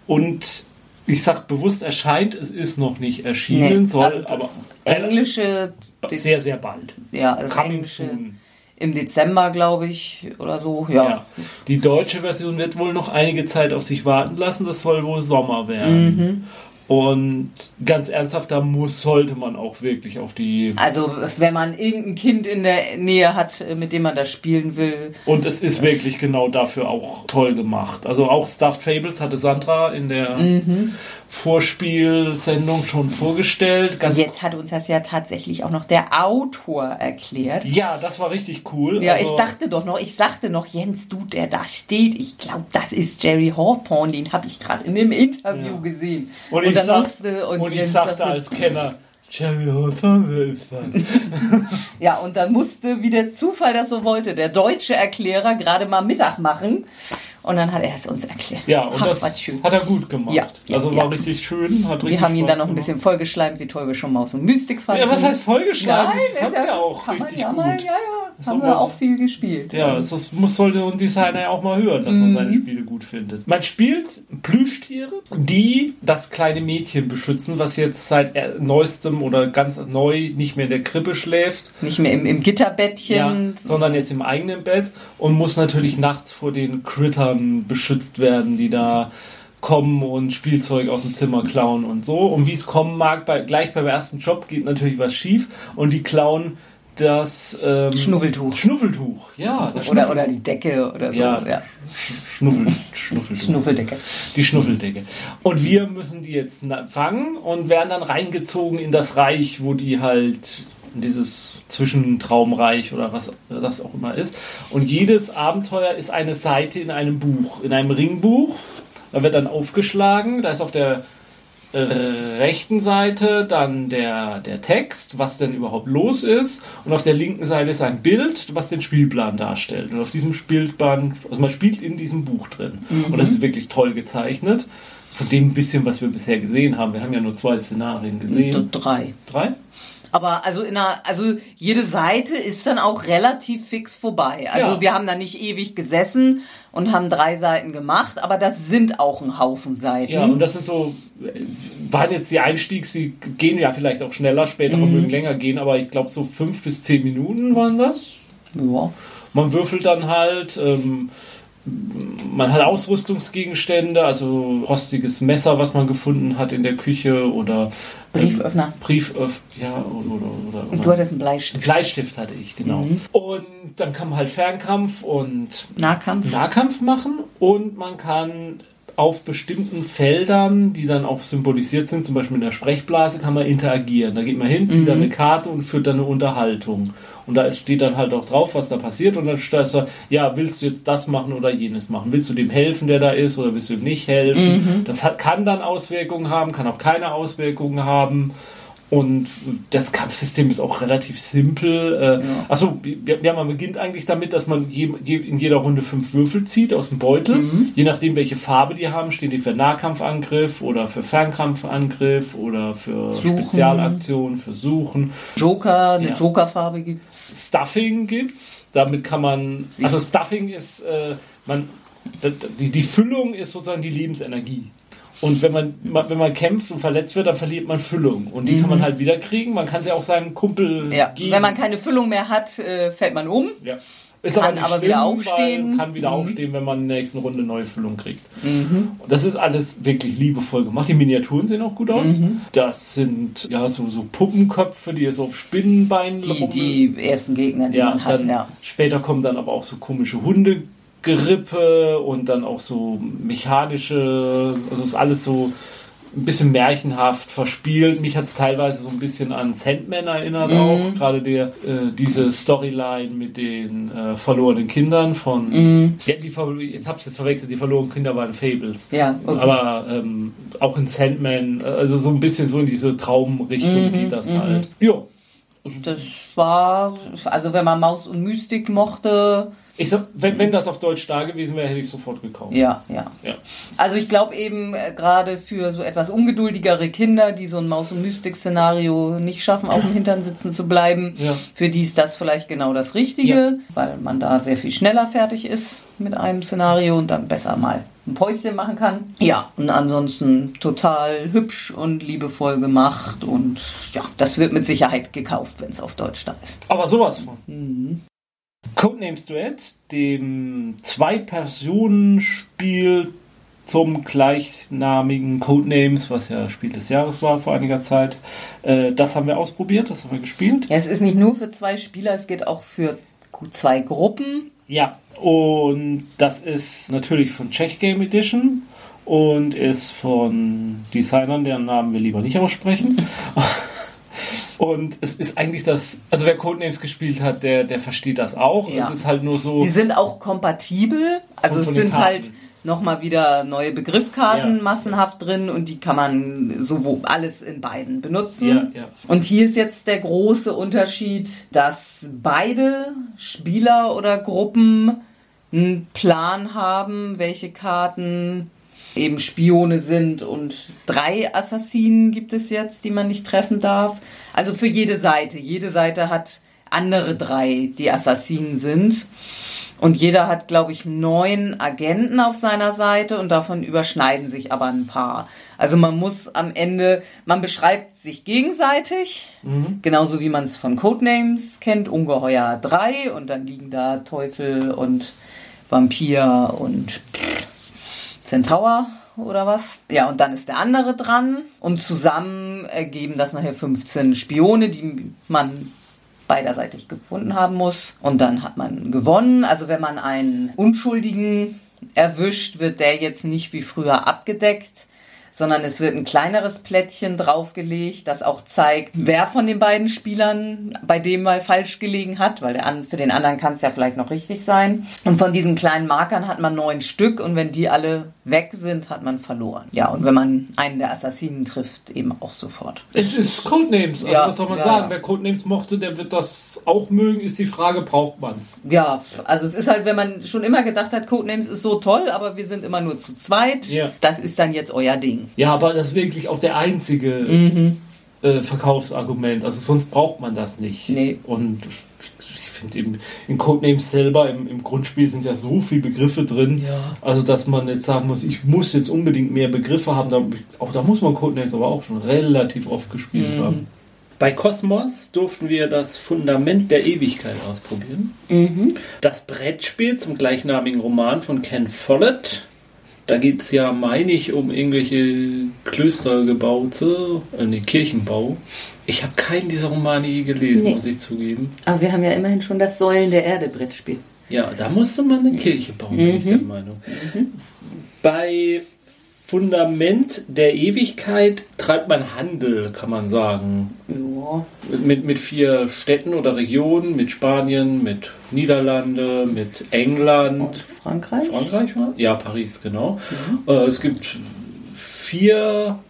Und ich sag bewusst erscheint, es ist noch nicht erschienen, Nee, soll also aber Englische, sehr, sehr bald. ja, das Coming Englische soon. Im Dezember, glaube ich, oder so, ja. Ja. Die deutsche Version wird wohl noch einige Zeit auf sich warten lassen. Das soll wohl Sommer werden. Mhm. Und ganz ernsthaft, da muss, sollte man auch wirklich auf die. Also, wenn man irgendein Kind in der Nähe hat, äh, mit dem man das spielen will, Und es ist wirklich genau dafür auch toll gemacht. Also auch Stuffed Fables hatte Sandra in der Mhm. Vorspielsendung schon vorgestellt. Ganz jetzt hat uns das ja tatsächlich auch noch der Autor erklärt. ja, das war richtig cool. Ja, also, ich dachte doch noch, ich sagte noch, Jens, du, der da steht, ich glaube, das ist Jerry Hawthorne, den habe ich gerade in dem Interview Ja. gesehen. Und, ich, dann sag, musste und, ich Jens sagte als Kenner, Cherry Hawthorne Wilson. Ja, und dann musste, wie der Zufall das so wollte, der deutsche Erklärer gerade mal Mittag machen. Und dann hat er es uns erklärt. Ja, und Ach, das hat er gut gemacht. Ja, ja, also ja. war richtig schön, hat richtig Wir haben ihn Spaß dann noch ein gemacht. bisschen vollgeschleimt, wie toll wir schon Maus und Mystik fanden. Ja, was heißt vollgeschlagen? Nein, ich fand's ist ja, auch richtig ja gut. Mal, ja, ja, Das haben wir auch viel gespielt. Ja, das, das muss, sollte ein Designer ja auch mal hören, dass man seine Spiele gut findet. Man spielt Plüschtiere, die das kleine Mädchen beschützen, was jetzt seit äh, neuestem oder ganz neu nicht mehr in der Krippe schläft, Nicht mehr im, im Gitterbettchen. ja, sondern jetzt im eigenen Bett und muss natürlich nachts vor den Crittern beschützt werden, die da kommen und Spielzeug aus dem Zimmer klauen und so. Und wie es kommen mag, bei, gleich beim ersten Job geht natürlich was schief und die klauen das ähm, Schnuffeltuch. Schnuffeltuch, ja. Oder, Schnuffel- oder die Decke oder so. Ja. Ja. Schnuffel, Schnuffeltuch. Schnuffeldecke. Die Schnuffeldecke. Und wir müssen die jetzt fangen und werden dann reingezogen in das Reich, wo die halt in dieses Zwischentraumreich oder was das auch immer ist. Und jedes Abenteuer ist eine Seite in einem Buch, in einem Ringbuch. Da wird dann aufgeschlagen, da ist auf der äh, rechten Seite dann der, der Text, was denn überhaupt los ist. Und auf der linken Seite ist ein Bild, was den Spielplan darstellt. Und auf diesem Spielplan, also man spielt in diesem Buch drin. Und das ist wirklich toll gezeichnet. Von dem bisschen, was wir bisher gesehen haben. Wir haben ja nur zwei Szenarien gesehen. Drei. Drei? Aber also in einer, also jede Seite ist dann auch relativ fix vorbei. Also Ja. wir haben da nicht ewig gesessen und haben drei Seiten gemacht, aber das sind auch ein Haufen Seiten. Ja, und das ist so, waren jetzt die Einstiegs, die gehen ja vielleicht auch schneller, später mögen länger gehen, aber ich glaube so fünf bis zehn Minuten waren das. ja. Man würfelt dann halt, ähm, man hat Ausrüstungsgegenstände, also rostiges Messer, was man gefunden hat in der Küche oder ähm, Brieföffner. Brieföff, ja, oder, oder, oder, Und du hattest einen Bleistift. Bleistift hatte ich, genau. Und dann kann man halt Fernkampf und Nahkampf. Nahkampf machen und man kann auf bestimmten Feldern, die dann auch symbolisiert sind, zum Beispiel in der Sprechblase, kann man interagieren. Da geht man hin, zieht dann eine Karte und führt dann eine Unterhaltung. Und da steht dann halt auch drauf, was da passiert. Und dann steht da, ja, willst du jetzt das machen oder jenes machen? Willst du dem helfen, der da ist, oder willst du ihm nicht helfen? Das hat, kann dann Auswirkungen haben, kann auch keine Auswirkungen haben. Und das Kampfsystem ist auch relativ simpel. Äh, Achso, ja, ja, man beginnt eigentlich damit, dass man je, je, in jeder Runde fünf Würfel zieht aus dem Beutel. Je nachdem, welche Farbe die haben, stehen die für Nahkampfangriff oder für Fernkampfangriff oder für Suchen. Spezialaktionen, für Suchen. Joker, eine Ja. Jokerfarbe gibt's. Stuffing gibt's. Damit kann man. Also Stuffing ist, äh, man, die, die Füllung ist sozusagen die Lebensenergie. Und wenn man, wenn man kämpft und verletzt wird, dann verliert man Füllung. Und die kann man halt wieder kriegen. Man kann sie auch seinem Kumpel Ja. geben. Wenn man keine Füllung mehr hat, äh, fällt man um. ja. Ist kann nicht aber wieder aufstehen. Kann wieder aufstehen, wenn man in der nächsten Runde neue Füllung kriegt. Und das ist alles wirklich liebevoll gemacht. Die Miniaturen sehen auch gut aus. Das sind ja so, so Puppenköpfe, die so auf Spinnenbeinen Die, die ersten Gegner, die Ja, man hat, dann ja. später kommen dann aber auch so komische Hundegerippe und dann auch so mechanische, also ist alles so ein bisschen märchenhaft verspielt. Mich hat es teilweise so ein bisschen an Sandman erinnert Mhm. auch. Gerade der, äh, diese Storyline mit den äh, verlorenen Kindern von. Mhm. Ja, die, jetzt hab's jetzt verwechselt, die verlorenen Kinder waren Fables. Ja, okay. Aber ähm, auch in Sandman, äh, also so ein bisschen so in diese Traumrichtung Mhm, geht das halt. Ja. Das war, also wenn man Maus und Mystik mochte, Ich sag, wenn, wenn das auf Deutsch da gewesen wäre, hätte ich sofort gekauft. ja, ja. Ja. Also ich glaube eben äh, gerade für so etwas ungeduldigere Kinder, die so ein Maus- und Mystik-Szenario nicht schaffen, auf dem Hintern sitzen zu bleiben, Ja. für die ist das vielleicht genau das Richtige, Ja. weil man da sehr viel schneller fertig ist mit einem Szenario und dann besser mal ein Päuschen machen kann. Ja, und ansonsten total hübsch und liebevoll gemacht und ja, das wird mit Sicherheit gekauft, wenn es auf Deutsch da ist. Aber sowas von. Codenames Duett, dem Zwei-Personen-Spiel zum gleichnamigen Codenames, was ja Spiel des Jahres war vor einiger Zeit. Äh, das haben wir ausprobiert, das haben wir gespielt. Ja, es ist nicht nur für zwei Spieler, es geht auch für zwei Gruppen. Ja, und das ist natürlich von Czech Game Edition und ist von Designern, deren Namen wir lieber nicht aussprechen. Und es ist eigentlich das, also wer Codenames gespielt hat, der, der versteht das auch. Ja. Es ist halt nur so. Die sind auch kompatibel. Also es sind Karten. halt nochmal wieder neue Begriffkarten Ja. massenhaft drin und die kann man sowohl alles in beiden benutzen. Ja, ja. Und hier ist jetzt der große Unterschied, dass beide Spieler oder Gruppen einen Plan haben, welche Karten eben Spione sind und drei Assassinen gibt es jetzt, die man nicht treffen darf. Also für jede Seite. Jede Seite hat andere drei, die Assassinen sind. Und jeder hat, glaube ich, neun Agenten auf seiner Seite und davon überschneiden sich aber ein paar. Also man muss am Ende, man beschreibt sich gegenseitig, mhm. genauso wie man es von Codenames kennt, Ungeheuer 3 und dann liegen da Teufel und Vampir und Centaur oder was. Ja, und dann ist der andere dran und zusammen ergeben das nachher 15 Spione, die man beiderseitig gefunden haben muss. Und dann hat man gewonnen. Also wenn man einen Unschuldigen erwischt, wird der jetzt nicht wie früher abgedeckt, sondern es wird ein kleineres Plättchen draufgelegt, das auch zeigt, wer von den beiden Spielern bei dem mal falsch gelegen hat, weil der, für den anderen kann es ja vielleicht noch richtig sein. Und von diesen kleinen Markern hat man neun Stück und wenn die alle weg sind, hat man verloren. Ja, und wenn man einen der Assassinen trifft, eben auch sofort. Es ist Codenames, also ja, was soll man ja, sagen? Ja. Wer Codenames mochte, der wird das auch mögen, ist die Frage, braucht man es? Ja, also es ist halt, wenn man schon immer gedacht hat, Codenames ist so toll, aber wir sind immer nur zu zweit, das ist dann jetzt euer Ding. Ja, aber das ist wirklich auch der einzige mhm. äh, Verkaufsargument. Also sonst braucht man das nicht. Nee. Und ich finde eben in Codenames selber im, im, Grundspiel sind ja so viele Begriffe drin. Ja. Also dass man jetzt sagen muss, ich muss jetzt unbedingt mehr Begriffe haben. Da, auch da muss man Codenames aber auch schon relativ oft gespielt mhm. haben. Bei Kosmos durften wir das Fundament der Ewigkeit ausprobieren. Mhm. Das Brettspiel zum gleichnamigen Roman von Ken Follett da geht es ja, meine ich, um irgendwelche Klöstergebaute, äh, ne, Kirchenbau. Ich habe keinen dieser Romane je gelesen, nee. muss ich zugeben. Aber wir haben ja immerhin schon das Säulen der Erde Brettspiel. Ja, da musste man eine Kirche bauen, mhm. bin ich der Meinung. Mhm. Bei Fundament der Ewigkeit treibt man Handel, kann man sagen. Ja. Mit, mit vier Städten oder Regionen, mit Spanien, mit Niederlande, mit England. Und Frankreich? Frankreich war? Ja, Paris, genau. Mhm. Äh, es gibt vier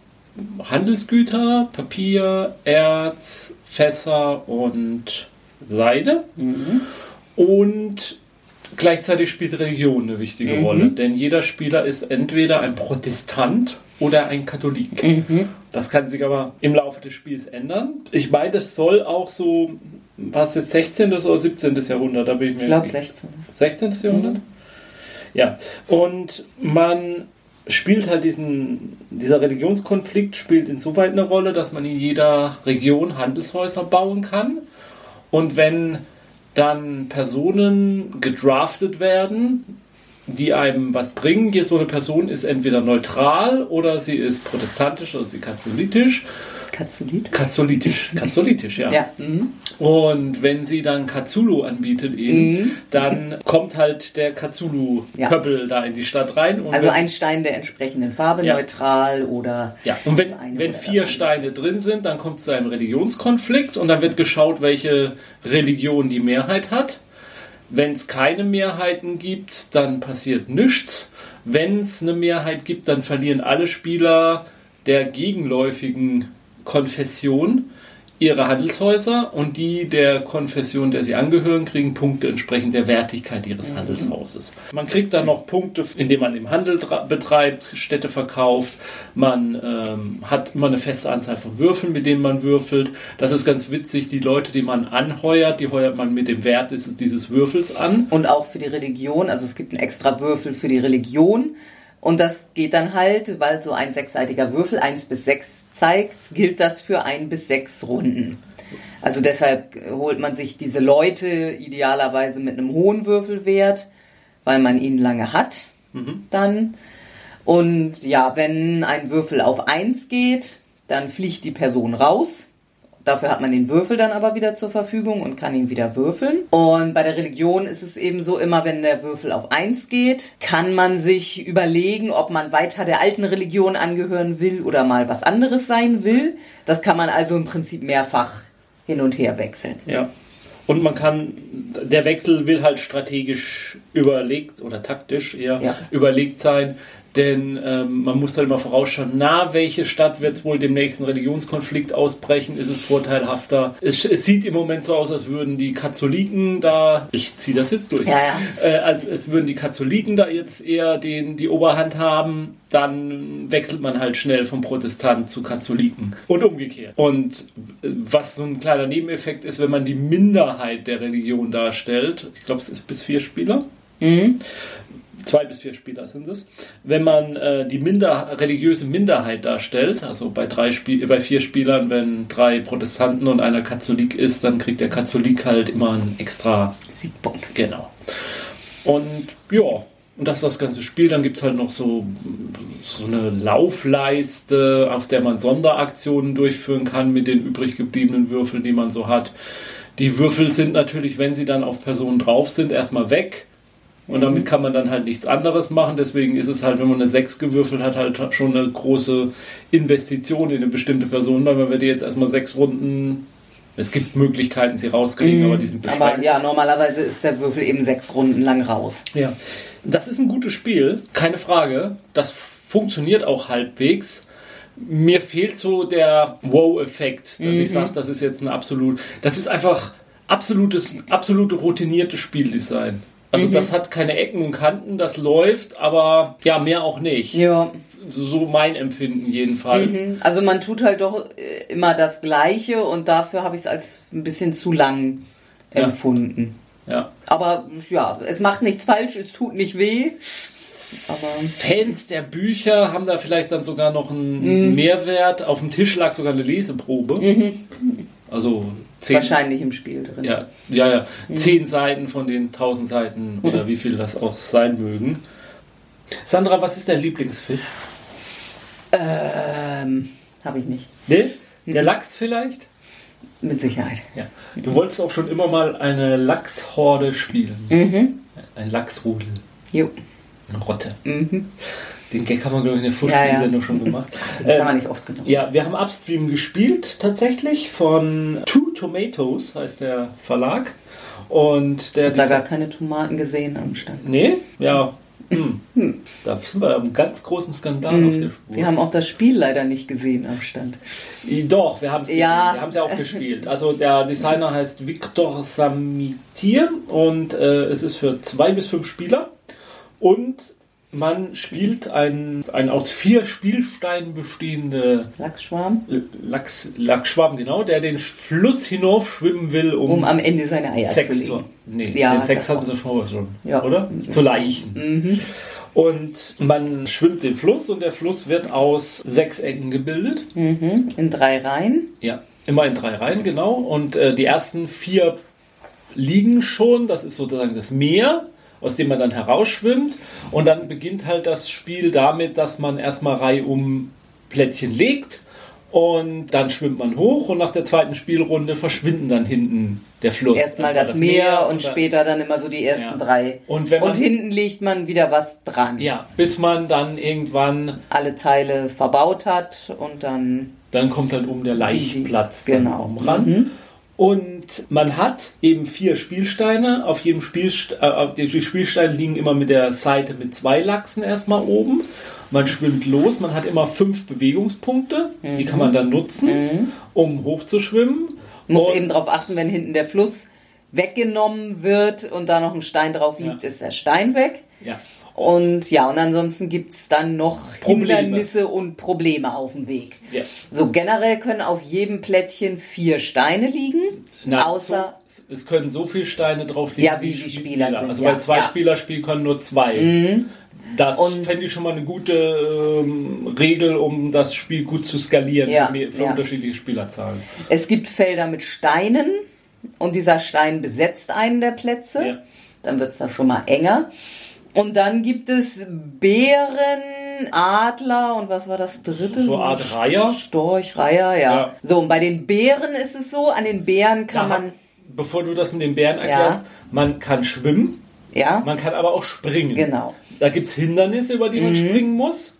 Handelsgüter, Papier, Erz, Fässer und Seide. Mhm. Und Gleichzeitig spielt Religion eine wichtige mhm. Rolle, denn jeder Spieler ist entweder ein Protestant oder ein Katholik. Mhm. Das kann sich aber im Laufe des Spiels ändern. Ich meine, das soll auch so, was jetzt 16. oder 17. Jahrhundert? Da bin ich mir ich glaube 16. 16. Jahrhundert? Mhm. Ja, und man spielt halt diesen, dieser Religionskonflikt spielt insoweit eine Rolle, dass man in jeder Region Handelshäuser bauen kann. Und wenn dann Personen gedraftet werden, die einem was bringen. Hier so eine Person ist entweder neutral oder sie ist protestantisch oder sie katholitisch. Katholit? Katholitisch, katholitisch, ja. ja. Mhm. Und wenn sie dann Katsulu anbietet eben, mhm. dann kommt halt der Katsulu-Pöppel ja. da in die Stadt rein. also ein Stein der entsprechenden Farbe, ja. neutral oder... Ja, und wenn, wenn vier Steine drin sind, dann kommt es zu einem Religionskonflikt und dann wird geschaut, welche Religion die Mehrheit hat. Wenn es keine Mehrheiten gibt, dann passiert nichts. Wenn es eine Mehrheit gibt, dann verlieren alle Spieler der gegenläufigen Konfession ihre Handelshäuser und die der Konfession, der sie angehören, kriegen Punkte entsprechend der Wertigkeit ihres mhm. Handelshauses. Man kriegt dann noch Punkte, indem man im Handel betreibt, Städte verkauft. Man ähm, hat immer eine feste Anzahl von Würfeln, mit denen man würfelt. Das ist ganz witzig. Die Leute, die man anheuert, die heuert man mit dem Wert dieses Würfels an. Und auch für die Religion. Also es gibt einen extra Würfel für die Religion. Und das geht dann halt, weil so ein sechsseitiger Würfel eins bis sechs zeigt, gilt das für ein bis sechs Runden. Also deshalb holt man sich diese Leute idealerweise mit einem hohen Würfelwert, weil man ihn lange hat. Mhm. Dann. Und ja, wenn ein Würfel auf eins geht, dann fliegt die Person raus. Dafür hat man den Würfel dann aber wieder zur Verfügung und kann ihn wieder würfeln. Und bei der Religion ist es eben so, immer wenn der Würfel auf eins geht, kann man sich überlegen, ob man weiter der alten Religion angehören will oder mal was anderes sein will. Das kann man also im Prinzip mehrfach hin und her wechseln. Ja. Und man kann, der Wechsel will halt strategisch überlegt oder taktisch eher ja. überlegt sein, denn ähm, man muss halt immer vorausschauen, na, welche Stadt wird es wohl dem nächsten Religionskonflikt ausbrechen? Ist es vorteilhafter? Es, es, sieht im Moment so aus, als würden die Katholiken da, ich ziehe das jetzt durch, Ja, ja. Äh, als es würden die Katholiken da jetzt eher den, die Oberhand haben, dann wechselt man halt schnell vom Protestant zu Katholiken und umgekehrt. Und äh, was so ein kleiner Nebeneffekt ist, wenn man die Minderheit der Religion darstellt, ich glaube, es ist bis vier Spieler. Zwei bis vier Spieler sind es. Wenn man äh, die minder, religiöse Minderheit darstellt, also bei, drei Spiel, bei vier Spielern, wenn drei Protestanten und einer Katholik ist, dann kriegt der Katholik halt immer einen extra Siegpunkt. Genau. Und ja, und das ist das ganze Spiel. Dann gibt es halt noch so, so eine Laufleiste, auf der man Sonderaktionen durchführen kann mit den übrig gebliebenen Würfeln, die man so hat. Die Würfel sind natürlich, wenn sie dann auf Personen drauf sind, erstmal weg. Und damit kann man dann halt nichts anderes machen. Deswegen ist es halt, wenn man eine 6 gewürfelt hat, halt schon eine große Investition in eine bestimmte Person, weil man wird jetzt erstmal sechs Runden. Es gibt Möglichkeiten, sie rauskriegen, aber die sind Mhm. Aber ja, normalerweise ist der Würfel eben sechs Runden lang raus. Ja, das ist ein gutes Spiel, keine Frage. Das funktioniert auch halbwegs. Mir fehlt so der Wow-Effekt, dass ich sage, das ist jetzt ein absolut. Das ist einfach absolutes, absolute routinierte Spieldesign. Also das hat keine Ecken und Kanten, das läuft, aber ja, mehr auch nicht. Ja. So mein Empfinden jedenfalls. Mhm. Also man tut halt doch äh, immer das Gleiche und dafür habe ich es als ein bisschen zu lang Ja. empfunden. Ja. Aber ja, es macht nichts falsch, es tut nicht weh. Aber Fans der Bücher haben da vielleicht dann sogar noch einen Mehrwert. Auf dem Tisch lag sogar eine Leseprobe. Also zehn, wahrscheinlich im Spiel drin. Ja, ja, ja. Zehn Seiten von den tausend Seiten oder wie viel das auch sein mögen. Sandra, was ist dein Lieblingsfisch? Ähm, habe ich nicht. Ne? Der Lachs vielleicht? Mit Sicherheit. Ja. Du wolltest auch schon immer mal eine Lachshorde spielen. Ein Lachsrudel. Jo. Eine Rotte. Mhm. Den Gag haben wir, glaube ich, in der Ja, ja. Vorspielsendung schon gemacht. Den Ähm, kann man nicht oft genug. Ja, wir haben Upstream gespielt tatsächlich von Two Tomatoes heißt der Verlag. Und der Ich habe da gar keine Tomaten gesehen am Stand. Nee, ja. Hm. Da sind wir einem ganz großen Skandal auf der Spur. Wir haben auch das Spiel leider nicht gesehen am Stand. Doch, wir haben es Ja. Wir haben es ja auch gespielt. Also der Designer heißt Victor Samitier und äh, es ist für zwei bis fünf Spieler. Und man spielt ein, ein aus vier Spielsteinen bestehende Lachsschwarm, Lachs, Lachsschwamm, genau, der den Fluss hinauf schwimmen will, um, um am Ende seine Eier Sex zu zu. legen. Nee, Ja, den Sex hatten sie vorher schon, Ja. oder? Zu Leichen. Und man schwimmt den Fluss und der Fluss wird aus sechs Ecken gebildet. Mhm. In drei Reihen. Ja, immer in drei Reihen, genau. Und äh, die ersten vier liegen schon. Das ist sozusagen das Meer, aus dem man dann herausschwimmt. Und dann beginnt halt das Spiel damit, dass man erstmal reihum Plättchen legt. Und dann schwimmt man hoch und nach der zweiten Spielrunde verschwinden dann hinten der Fluss. Erstmal das, Meer und, dann- später dann immer so die ersten Ja. drei. Und man- hinten legt man wieder was dran. Ja, bis man dann irgendwann, Alle Teile verbaut hat und dann dann kommt dann um der Laichplatz Die- dann genau. oben ran. Und man hat eben vier Spielsteine. Auf jedem Spielst äh, die Spielsteine liegen immer mit der Seite mit zwei Lachsen erstmal oben. Man schwimmt los, man hat immer fünf Bewegungspunkte. Die kann man dann nutzen, um hochzuschwimmen. muss Und- eben darauf achten, wenn hinten der Fluss weggenommen wird und da noch ein Stein drauf liegt, Ja. ist der Stein weg. ja. Und ja, und ansonsten gibt's dann noch Probleme. Hindernisse und Probleme auf dem Weg. Ja. So generell können auf jedem Plättchen vier Steine liegen, Na, außer so, es können so viele Steine drauf liegen, Ja, wie die Spieler sind, Also ja, bei zwei ja. Mhm. Spielerspiel können nur zwei. Das Und- fände ich schon mal eine gute ähm, Regel, um das Spiel gut zu skalieren Ja, für, mehr, für ja. unterschiedliche Spielerzahlen. es gibt Felder mit Steinen und dieser Stein besetzt einen der Plätze. Ja. Dann wird's da schon mal enger. Und dann gibt es Bären, Adler und was war das dritte? So eine Art Reiher. Storch, Reiher, ja. Ja. So, und bei den Bären ist es so, an den Bären kann Da man, Bevor du das mit den Bären erklärst, man kann schwimmen, ja, man kann aber auch springen. genau. Da gibt es Hindernisse, über die man springen muss.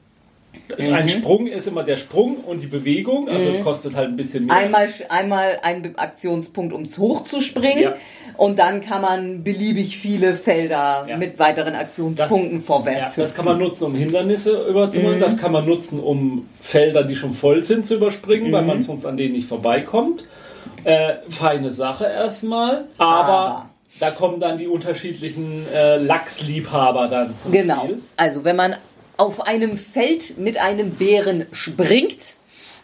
Ein Sprung ist immer der Sprung und die Bewegung, also es kostet halt ein bisschen mehr. Einmal, einmal ein Be- Aktionspunkt, um hochzuspringen. Ja. Und dann kann man beliebig viele Felder Ja. mit weiteren Aktionspunkten ja, vorwärts das kann man nutzen, um Hindernisse überzumachen. Das kann man nutzen, um Felder, die schon voll sind, zu überspringen, weil man sonst an denen nicht vorbeikommt. Äh, feine Sache erstmal. Aber, Aber. da kommen dann die unterschiedlichen äh, Lachsliebhaber dann zum Genau. Spiel. Also wenn man auf einem Feld mit einem Bären springt,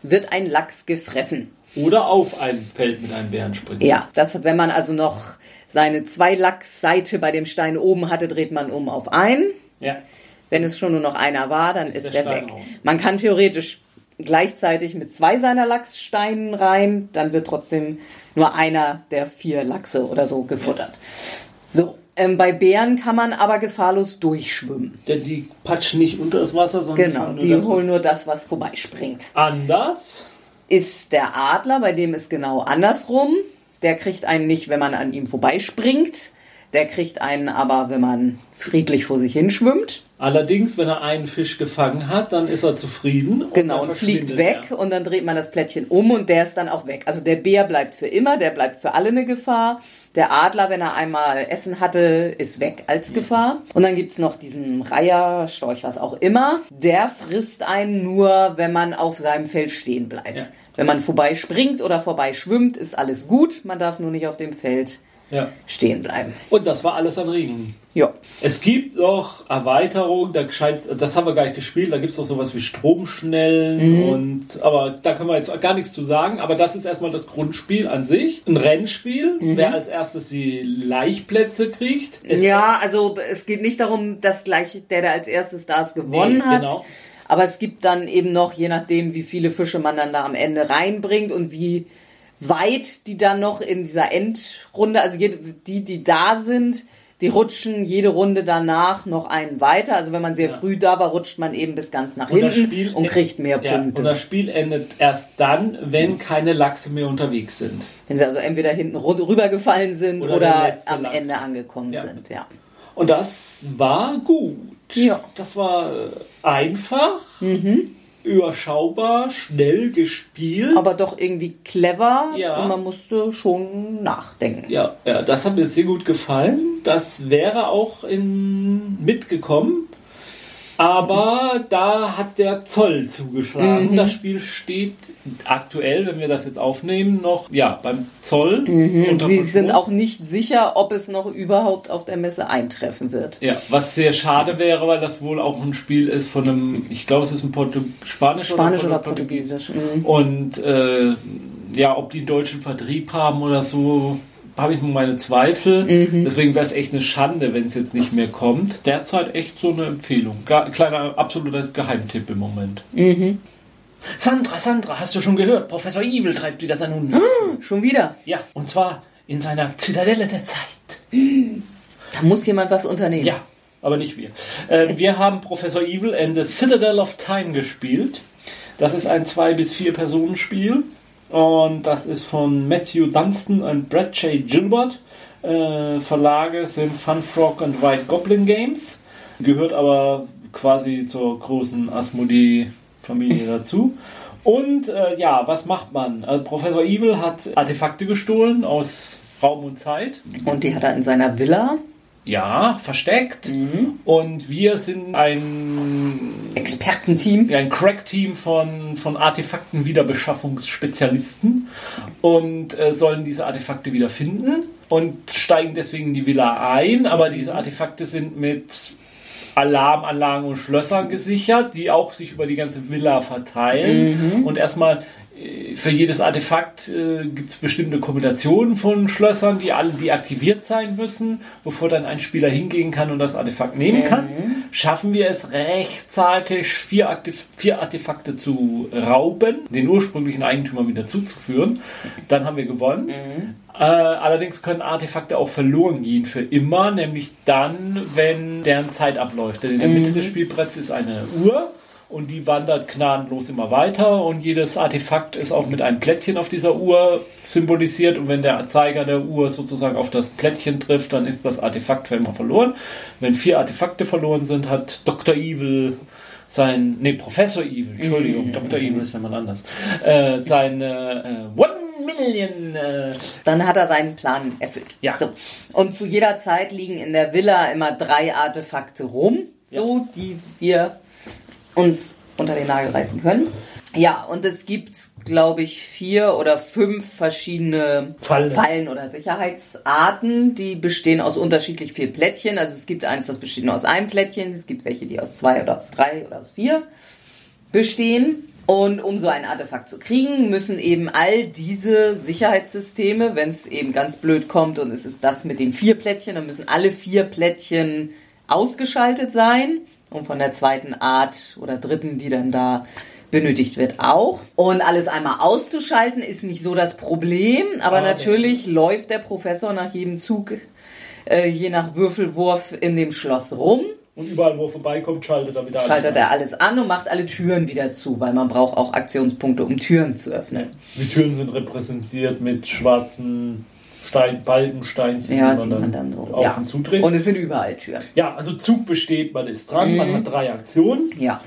wird ein Lachs gefressen. Oder auf ein Feld mit einem Bären springen. Ja, das, wenn man also noch seine zwei Lachsseite bei dem Stein oben hatte, dreht man um auf einen. Ja. Wenn es schon nur noch einer war, dann ist, der der Stein weg. raus. Man kann theoretisch gleichzeitig mit zwei seiner Lachssteinen rein, dann wird trotzdem nur einer der vier Lachse oder so gefuttert. So, ähm, bei Bären kann man aber gefahrlos durchschwimmen. Denn die patschen nicht unter das Wasser, sondern Genau, nur die das, holen nur das, was vorbeispringt. Anders. Ist der Adler, bei dem ist genau andersrum. Der kriegt einen nicht, wenn man an ihm vorbeispringt. Der kriegt einen aber, wenn man friedlich vor sich hinschwimmt. Allerdings, wenn er einen Fisch gefangen hat, dann ist er zufrieden. Genau, dann und fliegt weg er. und dann dreht man das Plättchen um und der ist dann auch weg. Also der Bär bleibt für immer, der bleibt für alle eine Gefahr. Der Adler, wenn er einmal Essen hatte, ist weg als Gefahr. Und dann gibt's noch diesen Reiher, Storch, was auch immer. Der frisst einen nur, wenn man auf seinem Feld stehen bleibt. Ja. Wenn man vorbeispringt oder vorbeischwimmt, ist alles gut. Man darf nur nicht auf dem Feld Ja. stehen bleiben. Und das war alles an Regeln. Ja. Es gibt noch Erweiterungen, da das haben wir gar nicht gespielt, da gibt es noch sowas wie Stromschnellen Mhm. und aber da können wir jetzt gar nichts zu sagen, aber das ist erstmal das Grundspiel an sich. Ein Rennspiel, Mhm. wer als erstes die Laichplätze kriegt. Ja, also es geht nicht darum, dass gleich der, der als erstes das gewonnen Nee, hat. genau. Aber es gibt dann eben noch, je nachdem, wie viele Fische man dann da am Ende reinbringt und wie weit die dann noch in dieser Endrunde, also die, die da sind, die rutschen jede Runde danach noch einen weiter. Also wenn man sehr früh da war, rutscht man eben bis ganz nach Und hinten und kriegt mehr Ja, Punkte. und das Spiel endet erst dann, wenn keine Lachse mehr unterwegs sind. wenn sie also entweder hinten rübergefallen sind Oder oder, am Lachs. Ende angekommen Ja. sind, ja. Und das war gut. Ja. Das war äh, einfach, überschaubar, schnell gespielt. Aber doch irgendwie clever Ja. und man musste schon nachdenken. Ja, ja, das hat mir sehr gut gefallen. Das wäre auch in mitgekommen. Aber da hat der Zoll zugeschlagen. Mhm. Das Spiel steht aktuell, wenn wir das jetzt aufnehmen, noch ja, beim Zoll. Und unter sie sind auch nicht sicher, ob es noch überhaupt auf der Messe eintreffen wird. Ja, was sehr schade wäre, weil das wohl auch ein Spiel ist von einem, ich glaube, es ist ein Portu Spanisch, Spanisch oder Portu- Portugiesisch. Mhm. Und äh, ja, ob die einen deutschen Vertrieb haben oder so, habe ich meine Zweifel. Mhm. Deswegen wäre es echt eine Schande, wenn es jetzt nicht mehr kommt. Derzeit echt so eine Empfehlung. Kleiner absoluter Geheimtipp im Moment. Mhm. Sandra, Sandra, hast du schon gehört? Professor Evil treibt wieder sein Hund. Schon wieder. Ja, und zwar in seiner Zitadelle der Zeit. Da muss jemand was unternehmen. Ja, aber nicht wir. Äh, wir haben Professor Evil and the Citadel of Time gespielt. Das ist ein zwei bis vier Personen Spiel und das ist von Matthew Dunstan und Brad J. Gilbert. Äh, Verlage sind Fun Frog und White Goblin Games. Gehört aber quasi zur großen Asmodee-Familie dazu. Und äh, ja, was macht man? Also Professor Evil hat Artefakte gestohlen aus Raum und Zeit. Und die hat er in seiner Villa. Ja, versteckt. Und wir sind ein, Expertenteam. ja, ein Crack-Team von, von Artefakten-Wiederbeschaffungsspezialisten und äh, sollen diese Artefakte wieder finden und steigen deswegen in die Villa ein. Aber diese Artefakte sind mit Alarmanlagen und Schlössern gesichert, die auch sich über die ganze Villa verteilen. Und erstmal für jedes Artefakt äh, gibt es bestimmte Kombinationen von Schlössern, die alle deaktiviert sein müssen, bevor dann ein Spieler hingehen kann und das Artefakt nehmen kann. Schaffen wir es rechtzeitig, vier, Aktiv vier Artefakte zu rauben, den ursprünglichen Eigentümer wieder zuzuführen, dann haben wir gewonnen. Äh, allerdings können Artefakte auch verloren gehen für immer, nämlich dann, wenn deren Zeit abläuft. Denn in der Mitte des Spielbretts ist eine Uhr und die wandert gnadenlos immer weiter und jedes Artefakt ist auch mit einem Plättchen auf dieser Uhr symbolisiert und wenn der Zeiger der Uhr sozusagen auf das Plättchen trifft, dann ist das Artefakt für immer verloren. Wenn vier Artefakte verloren sind, hat Dr. Evil sein, nee, Professor Evil, Entschuldigung, Dr. Evil ist jemand anders, äh, seine äh, One Million, äh, Dann hat er seinen Plan erfüllt. Ja. So. Und zu jeder Zeit liegen in der Villa immer drei Artefakte rum, so, die wir uns unter den Nagel reißen können. Ja, und es gibt, glaube ich, vier oder fünf verschiedene Fallen. Fallen oder Sicherheitsarten, die bestehen aus unterschiedlich viel Plättchen. Also es gibt eins, das besteht nur aus einem Plättchen, es gibt welche, die aus zwei oder aus drei oder aus vier bestehen. Und um so ein Artefakt zu kriegen, müssen eben all diese Sicherheitssysteme, wenn es eben ganz blöd kommt und es ist das mit den vier Plättchen, dann müssen alle vier Plättchen ausgeschaltet sein. Und von der zweiten Art oder dritten, die dann da benötigt wird, auch. Und alles einmal auszuschalten ist nicht so das Problem, aber Ah, natürlich läuft der Professor nach jedem Zug, äh, je nach Würfelwurf in dem Schloss rum Und überall, wo er vorbeikommt, schaltet er wieder alles schaltet an. er alles an und macht alle Türen wieder zu, weil man braucht auch Aktionspunkte, um Türen zu öffnen. Die Türen sind repräsentiert mit schwarzen Stein, Balkensteinchen, Ja, die man dann so. auf Ja. und zudreht. Und es sind überall Türen. ja, also Zug besteht, man ist dran, man hat drei Aktionen. Ja.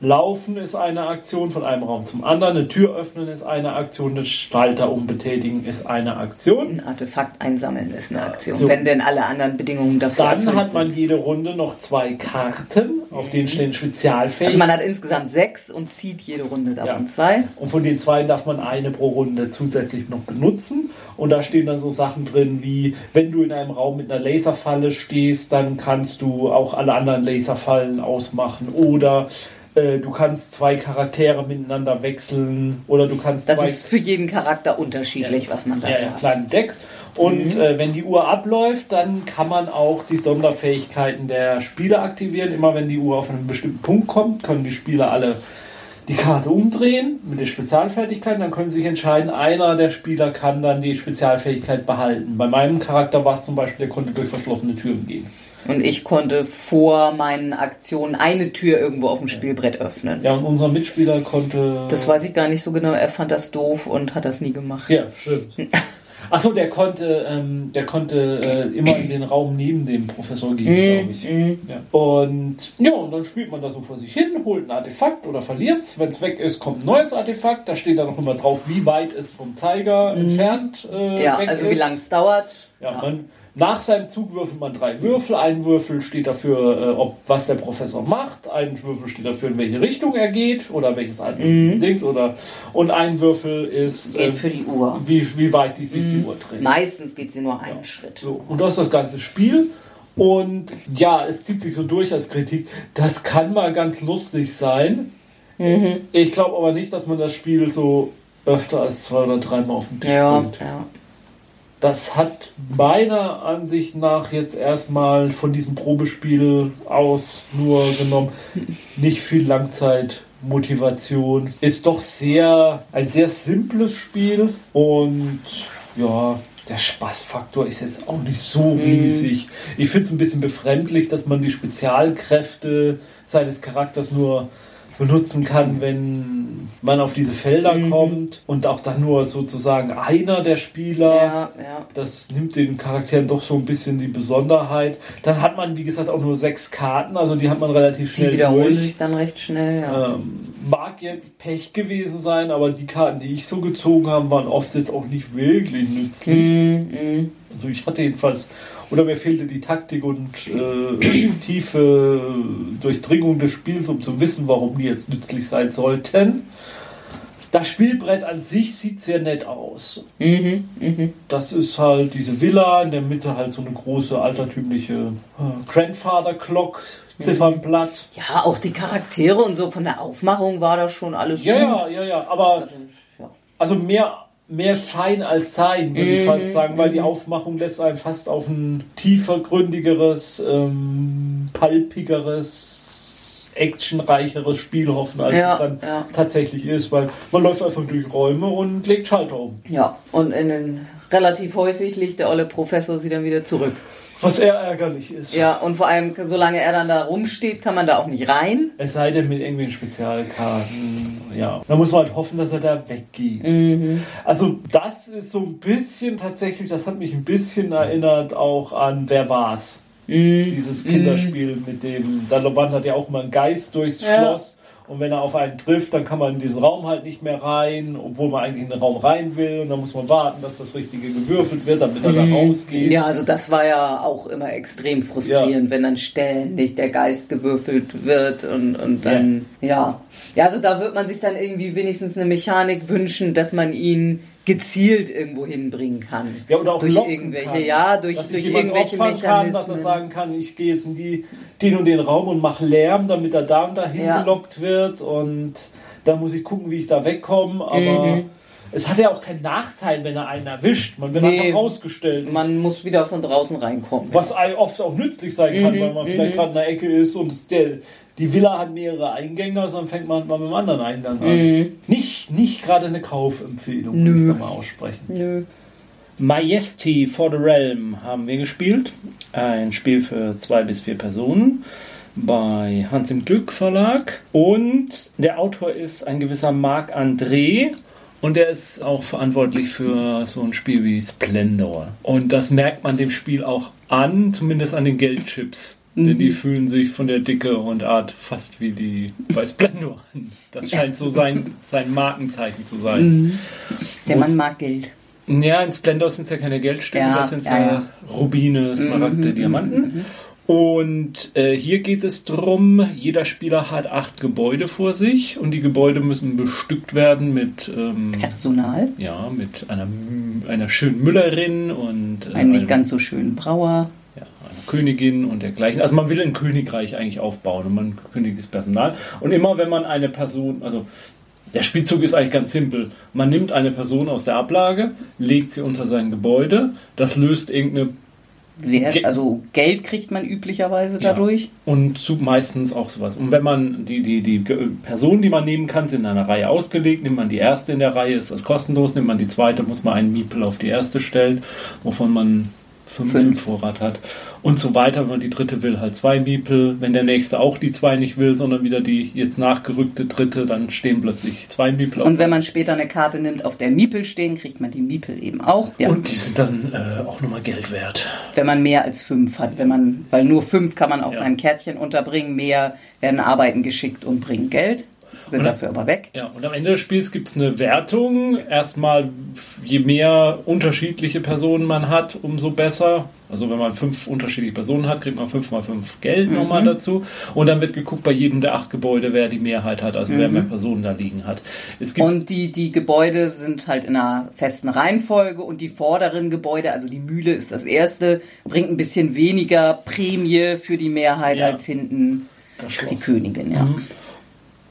Laufen ist eine Aktion von einem Raum zum anderen, eine Tür öffnen ist eine Aktion, das Schalter umbetätigen ist eine Aktion. Ein Artefakt einsammeln ist eine Aktion, So. wenn denn alle anderen Bedingungen dafür Dann hat man jede Runde noch zwei Karten, auf denen stehen Spezialfähigkeiten. Also man hat insgesamt sechs und zieht jede Runde davon Ja. zwei. Und von den zwei darf man eine pro Runde zusätzlich noch benutzen. Und da stehen dann so Sachen drin wie, wenn du in einem Raum mit einer Laserfalle stehst, dann kannst du auch alle anderen Laserfallen ausmachen. Oder äh, du kannst zwei Charaktere miteinander wechseln. Oder du kannst Das ist für jeden Charakter unterschiedlich, was man da ja, ja, hat. kleine Decks. Und Mhm. äh, wenn die Uhr abläuft, dann kann man auch die Sonderfähigkeiten der Spieler aktivieren. Immer wenn die Uhr auf einen bestimmten Punkt kommt, können die Spieler alle die Karte umdrehen mit den Spezialfertigkeiten. Dann können sie sich entscheiden, einer der Spieler kann dann die Spezialfähigkeit behalten. Bei meinem Charakter war es zum Beispiel, der konnte durch verschlossene Türen gehen. Und ich konnte vor meinen Aktionen eine Tür irgendwo auf dem Spielbrett öffnen. Ja, und unser Mitspieler konnte. Das weiß ich gar nicht so genau. Er fand das doof und hat das nie gemacht. Ja, stimmt. Achso, der konnte, ähm, der konnte äh, immer in den Raum neben dem Professor gehen, glaube ich. Ja. Und ja, und dann spielt man da so vor sich hin, holt ein Artefakt oder verliert es. Wenn es weg ist, kommt ein neues Artefakt. Da steht dann auch immer drauf, wie weit es vom Zeiger entfernt äh, Ja, also ist. wie lange es dauert. Ja, Man, nach seinem Zug würfelt man drei Würfel. Ein Würfel steht dafür, äh, ob was der Professor macht. Ein Würfel steht dafür, in welche Richtung er geht oder welches Art Dings oder und ein Würfel ist Geht äh, für die Uhr. wie, wie weit die sich die Uhr dreht. Meistens geht sie nur einen Schritt. So, und das ist das ganze Spiel. Und ja, es zieht sich so durch als Kritik. Das kann mal ganz lustig sein. Ich glaube aber nicht, dass man das Spiel so öfter als zwei oder dreimal auf dem Tisch Ja, spielt. ja. Das hat meiner Ansicht nach jetzt erstmal von diesem Probespiel aus nur genommen nicht viel Langzeitmotivation. Ist doch sehr ein sehr simples Spiel und ja, der Spaßfaktor ist jetzt auch nicht so riesig. Ich finde es ein bisschen befremdlich, dass man die Spezialkräfte seines Charakters nur benutzen kann, wenn man auf diese Felder kommt und auch dann nur sozusagen einer der Spieler. Ja, ja. Das nimmt den Charakteren doch so ein bisschen die Besonderheit. Dann hat man, wie gesagt, auch nur sechs Karten, also die hat man relativ Die schnell wiederholen durch. sich dann recht schnell, ja. Ähm, mag jetzt Pech gewesen sein, aber die Karten, die ich so gezogen habe, waren oft jetzt auch nicht wirklich nützlich. Mhm. Also ich hatte jedenfalls, oder mir fehlte die Taktik und äh, tiefe Durchdringung des Spiels, um zu wissen, warum die jetzt nützlich sein sollten. Das Spielbrett an sich sieht sehr nett aus. Mhm. Mhm. Das ist halt diese Villa, in der Mitte halt so eine große altertümliche äh, Grandfather Clock Ziffernblatt. Ja, auch die Charaktere und so von der Aufmachung war das schon alles Ja, gut. ja, ja, ja, aber Also, ja. also mehr, mehr Schein als Sein, würde ich fast sagen, weil die Aufmachung lässt einen fast auf ein tiefer, gründigeres, ähm, palpigeres, actionreicheres Spiel hoffen, als Ja, es dann ja. tatsächlich ist, weil man läuft einfach durch Räume und legt Schalter um. ja, und in den, relativ häufig liegt der olle Professor sie dann wieder zurück. Was eher ärgerlich ist. Ja, und vor allem, solange er dann da rumsteht, kann man da auch nicht rein. Es sei denn mit irgendwelchen Spezialkarten. Ja. Da muss man halt hoffen, dass er da weggeht. Also das ist so ein bisschen tatsächlich, das hat mich ein bisschen erinnert auch an Wer war's? Dieses Kinderspiel mit dem, da wandert ja auch immer ein Geist durchs Ja. Schloss. Und wenn er auf einen trifft, dann kann man in diesen Raum halt nicht mehr rein, obwohl man eigentlich in den Raum rein will. Und dann muss man warten, dass das Richtige gewürfelt wird, damit er da rausgeht. Ja, also das war ja auch immer extrem frustrierend, wenn dann ständig der Geist gewürfelt wird und, und dann, ja. ja. also da wird man sich dann irgendwie wenigstens eine Mechanik wünschen, dass man ihn gezielt irgendwo hinbringen kann. Ja, oder auch durch irgendwelche, kann. ja, durch, dass durch irgendwelche auffangen kann, dass er Mechanismen. sagen kann, ich gehe jetzt in die, den und den Raum und mache Lärm, damit er da und dahin Ja. gelockt wird und dann muss ich gucken, wie ich da wegkomme, aber Mhm. es hat ja auch keinen Nachteil, wenn er einen erwischt. Man wird Nee. einfach rausgestellt. man muss wieder von draußen reinkommen. was oft auch nützlich sein kann, Mhm, weil man vielleicht gerade in der Ecke ist und der, die Villa hat mehrere Eingänge, also dann fängt man mal mit dem anderen Eingang an. Nicht, nicht gerade eine Kaufempfehlung, würde ich Mhm. Nö. da mal aussprechen. Nö. Majesty for the Realm haben wir gespielt. Ein Spiel für zwei bis vier Personen bei Hans im Glück Verlag. Und der Autor ist ein gewisser Marc André. Und er ist auch verantwortlich für so ein Spiel wie Splendor. Und das merkt man dem Spiel auch an, zumindest an den Geldchips. Denn die fühlen sich von der Dicke und Art fast wie die bei Splendor an. Das scheint so sein, sein Markenzeichen zu sein. Der Wo's- Mann mag Geld. Ja, in Splendor sind es ja keine Geldstücke, Ja, das sind ja, ja, ja. Rubine, Smaragde, Diamanten. Und äh, hier geht es drum, jeder Spieler hat acht Gebäude vor sich und die Gebäude müssen bestückt werden mit, ähm, Personal. ja, mit einer, einer schönen Müllerin und äh, Einem nicht einem- ganz so schönen Brauer. Ja, Königin und dergleichen. Also man will ein Königreich eigentlich aufbauen und man kündigt das Personal. Und immer wenn man eine Person, also der Spielzug ist eigentlich ganz simpel. Man nimmt eine Person aus der Ablage, legt sie unter sein Gebäude, das löst irgendeine Wer, Ge- also Geld kriegt man üblicherweise dadurch. und zu meistens auch sowas. Und wenn man die, die, die Personen, die man nehmen kann, sind in einer Reihe ausgelegt, nimmt man die erste in der Reihe, ist das kostenlos, nimmt man die zweite, muss man einen Miepel auf die erste stellen, wovon man fünf, Fünf. Vorrat hat. Und so weiter, wenn man die dritte will, halt zwei Miepel. Wenn der nächste auch die zwei nicht will, sondern wieder die jetzt nachgerückte dritte, dann stehen plötzlich zwei Miepel Und wenn man später eine Karte nimmt, auf der Miepel stehen, kriegt man die Miepel eben auch. Ja. und die sind dann äh, auch nochmal Geld wert. wenn man mehr als fünf hat, wenn man, weil nur fünf kann man auf Ja. seinem Kärtchen unterbringen, mehr werden Arbeiten geschickt und bringen Geld, sind Und- dafür aber weg. Ja, und am Ende des Spiels gibt es eine Wertung. Erstmal, je mehr unterschiedliche Personen man hat, umso besser. Also wenn man fünf unterschiedliche Personen hat, kriegt man fünf mal fünf Geld nochmal dazu. Und dann wird geguckt bei jedem der acht Gebäude, wer die Mehrheit hat, also wer mehr Personen da liegen hat. Und die, die Gebäude sind halt in einer festen Reihenfolge und die vorderen Gebäude, also die Mühle ist das erste, bringt ein bisschen weniger Prämie für die Mehrheit Ja. als hinten die Königin, ja.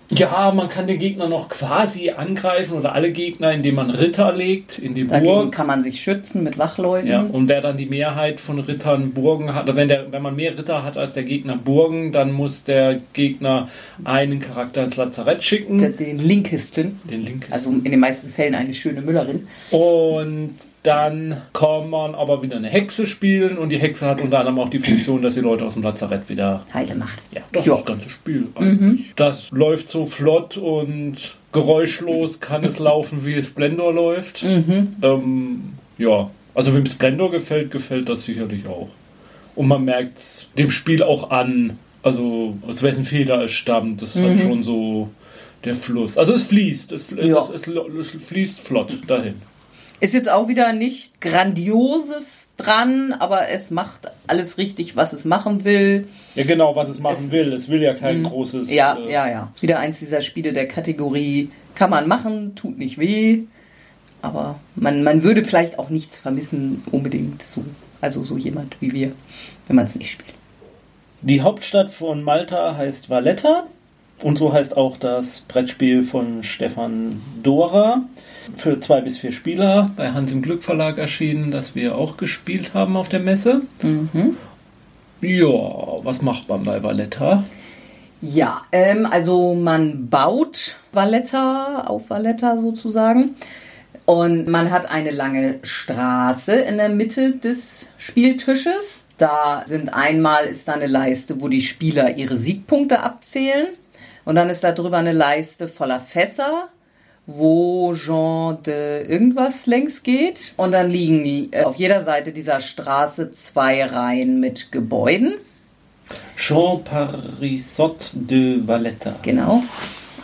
Ja, man kann den Gegner noch quasi angreifen oder alle Gegner, indem man Ritter legt in die Dagegen Burg. kann man sich schützen mit Wachleuten. Ja, und wer dann die Mehrheit von Rittern Burgen hat, also wenn, der, wenn man mehr Ritter hat als der Gegner Burgen, dann muss der Gegner einen Charakter ins Lazarett schicken. Den- Linkisten, den linkes. also in den meisten Fällen eine schöne Müllerin. Und dann kann man aber wieder eine Hexe spielen und die Hexe hat unter anderem auch die Funktion, dass sie Leute aus dem Lazarett wieder. Heile macht. Ja, das Ja. ist das ganze Spiel eigentlich. Das läuft so flott und geräuschlos kann es laufen, wie es Splendor läuft. Ähm, ja, also wem Splendor gefällt, gefällt das sicherlich auch. Und man merkt dem Spiel auch an, also aus wessen Feder es stammt. Das ist halt schon so der Fluss. Also es fließt, es, fl Ja. es, es, es fließt flott dahin. Ist jetzt auch wieder nicht Grandioses dran, aber es macht alles richtig, was es machen will. Ja, genau, was es machen Es will. Es will ja kein großes. Ja, äh, ja, ja. Wieder eins dieser Spiele der Kategorie kann man machen, tut nicht weh. Aber man, man würde vielleicht auch nichts vermissen, unbedingt so. Also so jemand wie wir, wenn man es nicht spielt. Die Hauptstadt von Malta heißt Valletta und so heißt auch das Brettspiel von Stefan Dora für zwei bis vier Spieler bei Hans im Glück Verlag erschienen, das wir auch gespielt haben auf der Messe. Ja, was macht man bei Valletta? Ja, ähm, also man baut Valletta auf Valletta sozusagen. Und man hat eine lange Straße in der Mitte des Spieltisches. Da sind einmal ist da eine Leiste, wo die Spieler ihre Siegpunkte abzählen. Und dann ist da drüber eine Leiste voller Fässer, wo Jean de irgendwas längs geht. Und dann liegen äh, auf jeder Seite dieser Straße zwei Reihen mit Gebäuden. Jean Parisot de Valletta. Genau.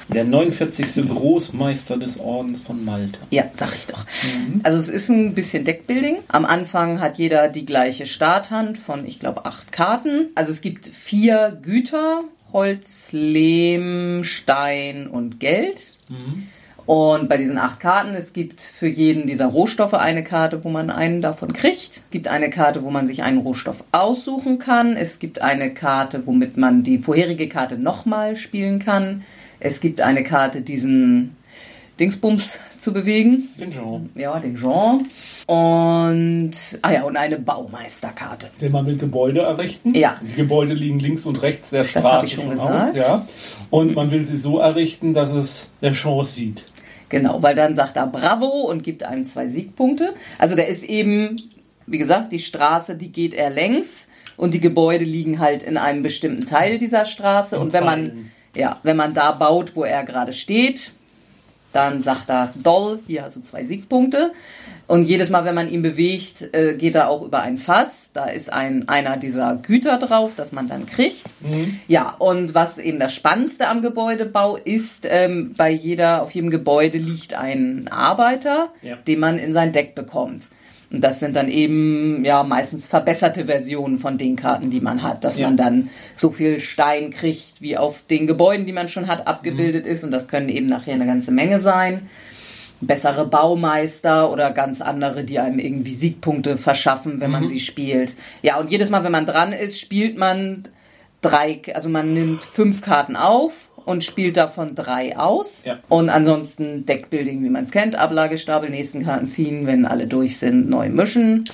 Der 49. Großmeister des Ordens von Malta. Ja, sag ich doch. Also es ist ein bisschen Deckbuilding. Am Anfang hat jeder die gleiche Starthand von, ich glaube, acht Karten. Also es gibt vier Güter. Holz, Lehm, Stein und Geld. Und bei diesen acht Karten, es gibt für jeden dieser Rohstoffe eine Karte, wo man einen davon kriegt. Es gibt eine Karte, wo man sich einen Rohstoff aussuchen kann. Es gibt eine Karte, womit man die vorherige Karte nochmal spielen kann. Es gibt eine Karte, diesen Dingsbums zu bewegen. Den Jean. Ja, den Jean. Und, ah ja, und eine Baumeisterkarte. Den man will Gebäude errichten. Ja. Die Gebäude liegen links und rechts der Straße hab ich schon aus. gesagt. Ja. Und man will sie so errichten, dass es der Chance sieht. Genau, weil dann sagt er Bravo und gibt einem zwei Siegpunkte. Also der ist eben, wie gesagt, die Straße, die geht er längs und die Gebäude liegen halt in einem bestimmten Teil dieser Straße. Und wenn man, ja, wenn man da baut, wo er gerade steht, dann sagt er Doll, hier hast du zwei Siegpunkte. Und jedes Mal, wenn man ihn bewegt, äh, geht er auch über ein Fass. Da ist ein, einer dieser Güter drauf, das man dann kriegt. Ja, und was eben das Spannendste am Gebäudebau ist, ähm, bei jeder, auf jedem Gebäude liegt ein Arbeiter, Ja. den man in sein Deck bekommt. Und das sind dann eben ja meistens verbesserte Versionen von den Karten, die man hat, dass Ja. man dann so viel Stein kriegt, wie auf den Gebäuden, die man schon hat, abgebildet ist. Und das können eben nachher eine ganze Menge sein. Bessere Baumeister oder ganz andere, die einem irgendwie Siegpunkte verschaffen, wenn man sie spielt. Ja, und jedes Mal, wenn man dran ist, spielt man drei, also man nimmt fünf Karten auf und spielt davon drei aus. Ja. Und ansonsten Deckbuilding, wie man es kennt, Ablagestapel, nächsten Karten ziehen, wenn alle durch sind, neu mischen.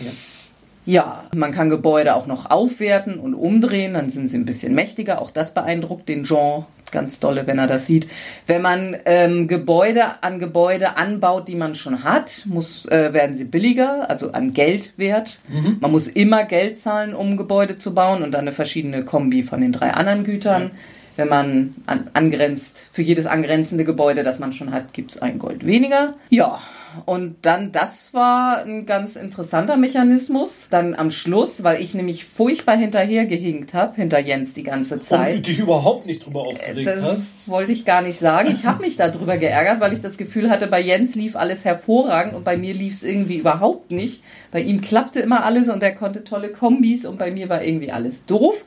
Ja, man kann Gebäude auch noch aufwerten und umdrehen, dann sind sie ein bisschen mächtiger. Auch das beeindruckt den Jean ganz dolle, wenn er das sieht. Wenn man ähm, Gebäude an Gebäude anbaut, die man schon hat, muss, äh, werden sie billiger, also an Geldwert. Man muss immer Geld zahlen, um Gebäude zu bauen und dann eine verschiedene Kombi von den drei anderen Gütern. Wenn man an, angrenzt, für jedes angrenzende Gebäude, das man schon hat, gibt es ein Gold weniger. Ja, und dann, das war ein ganz interessanter Mechanismus. Dann am Schluss, weil ich nämlich furchtbar hinterher gehinkt habe, hinter Jens die ganze Und Zeit. du dich überhaupt nicht drüber aufgeregt Das hast. wollte ich gar nicht sagen. Ich habe mich darüber geärgert, weil ich das Gefühl hatte, bei Jens lief alles hervorragend und bei mir lief es irgendwie überhaupt nicht. Bei ihm klappte immer alles und er konnte tolle Kombis und bei mir war irgendwie alles doof.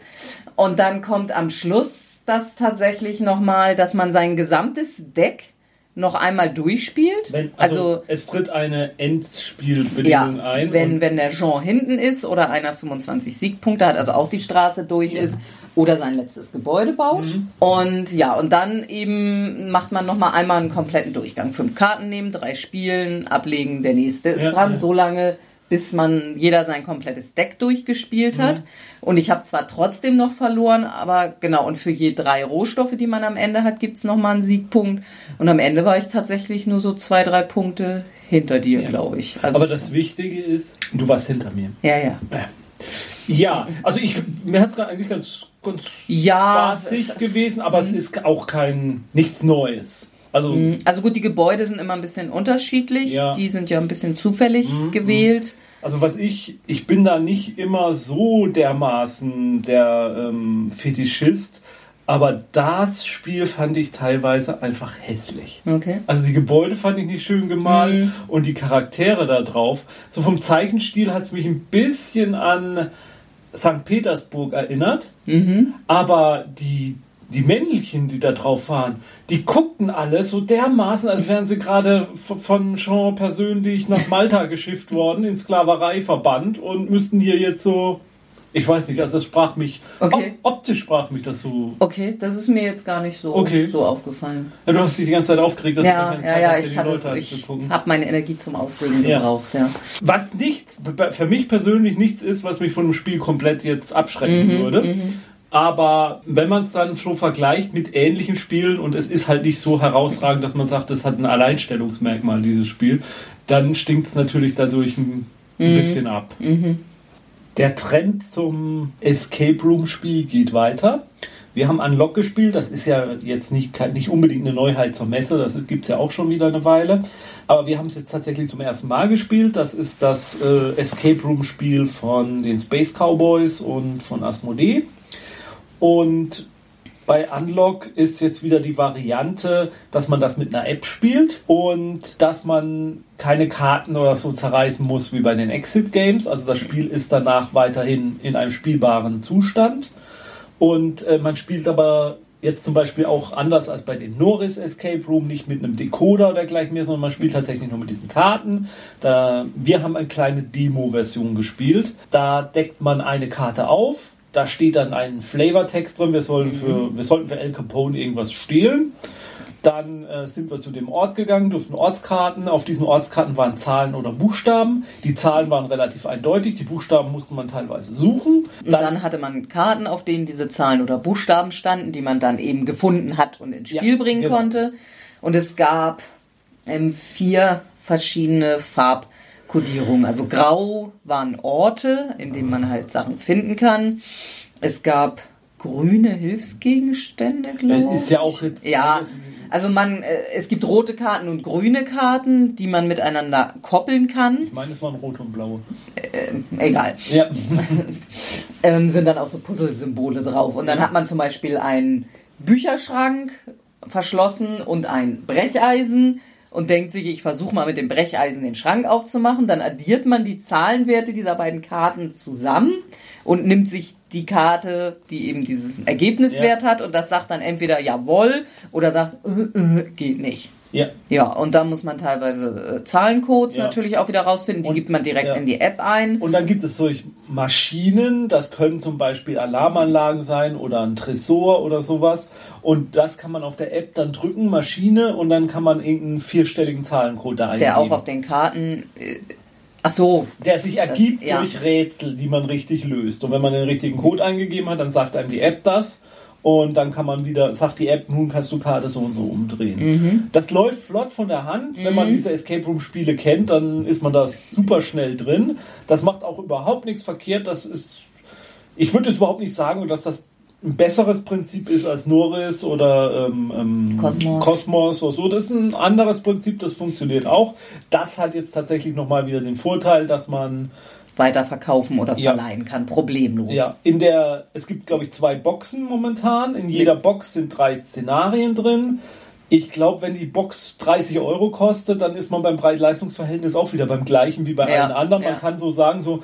Und dann kommt am Schluss das tatsächlich nochmal, dass man sein gesamtes Deck noch einmal durchspielt. Wenn, also, also es tritt eine Endspielbedingung ja, ein. wenn, wenn der Jean hinten ist oder einer 25 Siegpunkte hat, also auch die Straße durch ist oder sein letztes Gebäude baut. Mhm. Und ja, und dann eben macht man nochmal einmal einen kompletten Durchgang. Fünf Karten nehmen, drei spielen, ablegen, der nächste ist Ja, dran, ja. so lange bis man jeder sein komplettes Deck durchgespielt hat. Mhm. Und ich habe zwar trotzdem noch verloren, aber genau, und für je drei Rohstoffe, die man am Ende hat, gibt's noch nochmal einen Siegpunkt. Und am Ende war ich tatsächlich nur so zwei, drei Punkte hinter dir, glaube ich. Also aber das Wichtige ist, du warst hinter mir. ja, ja. Ja, also ich, mir hat es eigentlich ganz, ganz Ja, spaßig gewesen, aber es ist auch kein nichts Neues. Also Also gut, die Gebäude sind immer ein bisschen unterschiedlich. Ja. Mhm, Die sind ja ein bisschen zufällig gewählt. Also was ich, ich bin da nicht immer so dermaßen der ähm, Fetischist, aber das Spiel fand ich teilweise einfach hässlich. Okay. Also die Gebäude fand ich nicht schön gemalt Mhm. und die Charaktere da drauf. So vom Zeichenstil hat es mich ein bisschen an St. Petersburg erinnert, Mhm. aber die, die Männchen, die da drauf waren, die guckten alle so dermaßen, als wären sie gerade von Jean persönlich nach Malta geschifft worden, in Sklaverei verbannt und müssten hier jetzt so, ich weiß nicht, also das sprach mich, Okay. op optisch sprach mich das so. Okay, das ist mir jetzt gar nicht so, Okay. so aufgefallen. Ja, du hast dich die ganze Zeit aufgeregt, dass du Ja, keine ja, Zeit ja, hast, ich, die hatte, Leute ich habe meine Energie zum Aufregen Ja. gebraucht. Ja. Was nichts, für mich persönlich nichts ist, was mich von dem Spiel komplett jetzt abschrecken Mhm, würde. Aber wenn man es dann schon vergleicht mit ähnlichen Spielen und es ist halt nicht so herausragend, dass man sagt, es hat ein Alleinstellungsmerkmal, dieses Spiel, dann stinkt es natürlich dadurch ein, Mhm. bisschen ab. Der Trend zum Escape Room Spiel geht weiter. Wir haben Unlock gespielt, das ist ja jetzt nicht, nicht unbedingt eine Neuheit zur Messe, das gibt es ja auch schon wieder eine Weile. Aber wir haben es jetzt tatsächlich zum ersten Mal gespielt. Das ist das äh, Escape Room Spiel von den Space Cowboys und von Asmodee. Und bei Unlock ist jetzt wieder die Variante, dass man das mit einer App spielt und dass man keine Karten oder so zerreißen muss wie bei den Exit Games. Also das Spiel ist danach weiterhin in einem spielbaren Zustand. Und äh, man spielt aber jetzt zum Beispiel auch anders als bei den Norris Escape Room, nicht mit einem Decoder oder gleich mehr, sondern man spielt tatsächlich nur mit diesen Karten. Da, wir haben eine kleine Demo-Version gespielt. Da deckt man eine Karte auf da steht dann ein Flavortext drin, wir, sollen für, wir sollten für El Capone irgendwas stehlen. Dann äh, sind wir zu dem Ort gegangen, durften Ortskarten. Auf diesen Ortskarten waren Zahlen oder Buchstaben. Die Zahlen waren relativ eindeutig, die Buchstaben musste man teilweise suchen. Dann, und dann hatte man Karten, auf denen diese Zahlen oder Buchstaben standen, die man dann eben gefunden hat und ins Spiel ja, bringen genau. konnte. Und es gab ähm, vier verschiedene Farb Kodierung. Also grau waren Orte, in denen man halt Sachen finden kann. Es gab grüne Hilfsgegenstände, glaube ich. Ist ja auch jetzt. Ja, also man, äh, es gibt rote Karten und grüne Karten, die man miteinander koppeln kann. Ich meine, es waren rote und blaue. Äh, egal. Ja. ähm, sind dann auch so Puzzle-Symbole drauf. Und dann hat man zum Beispiel einen Bücherschrank verschlossen und ein Brecheisen und denkt sich, ich versuche mal mit dem Brecheisen den Schrank aufzumachen. Dann addiert man die Zahlenwerte dieser beiden Karten zusammen und nimmt sich die Karte, die eben diesen Ergebniswert ja. hat und das sagt dann entweder jawohl oder sagt, äh, äh, geht nicht. Ja. Ja, und da muss man teilweise äh, Zahlencodes ja. natürlich auch wieder rausfinden. Die und, gibt man direkt ja. in die App ein. Und dann gibt es solche Maschinen, das können zum Beispiel Alarmanlagen sein oder ein Tresor oder sowas. Und das kann man auf der App dann drücken, Maschine, und dann kann man irgendeinen vierstelligen Zahlencode da eingeben. Der auch auf den Karten. Äh, Ach so. Der sich ergibt das, ja. durch Rätsel, die man richtig löst. Und wenn man den richtigen Code eingegeben hat, dann sagt einem die App das. Und dann kann man wieder, sagt die App, nun kannst du Karte so und so umdrehen. Mhm. Das läuft flott von der Hand. Mhm. Wenn man mhm. diese Escape Room Spiele kennt, dann ist man da super schnell drin. Das macht auch überhaupt nichts verkehrt. Das ist, ich würde jetzt überhaupt nicht sagen, dass das ein besseres Prinzip ist als Norris oder ähm, ähm, Kosmos. Kosmos oder so. Das ist ein anderes Prinzip, das funktioniert auch. Das hat jetzt tatsächlich nochmal wieder den Vorteil, dass man weiterverkaufen oder verleihen ja. kann, problemlos. Ja, in der, es gibt glaube ich zwei Boxen momentan. In jeder Box sind drei Szenarien drin. Ich glaube, wenn die Box 30 Euro kostet, dann ist man beim Preis-Leistungs-Verhältnis auch wieder beim gleichen wie bei ja. allen anderen. Man ja. kann so sagen, so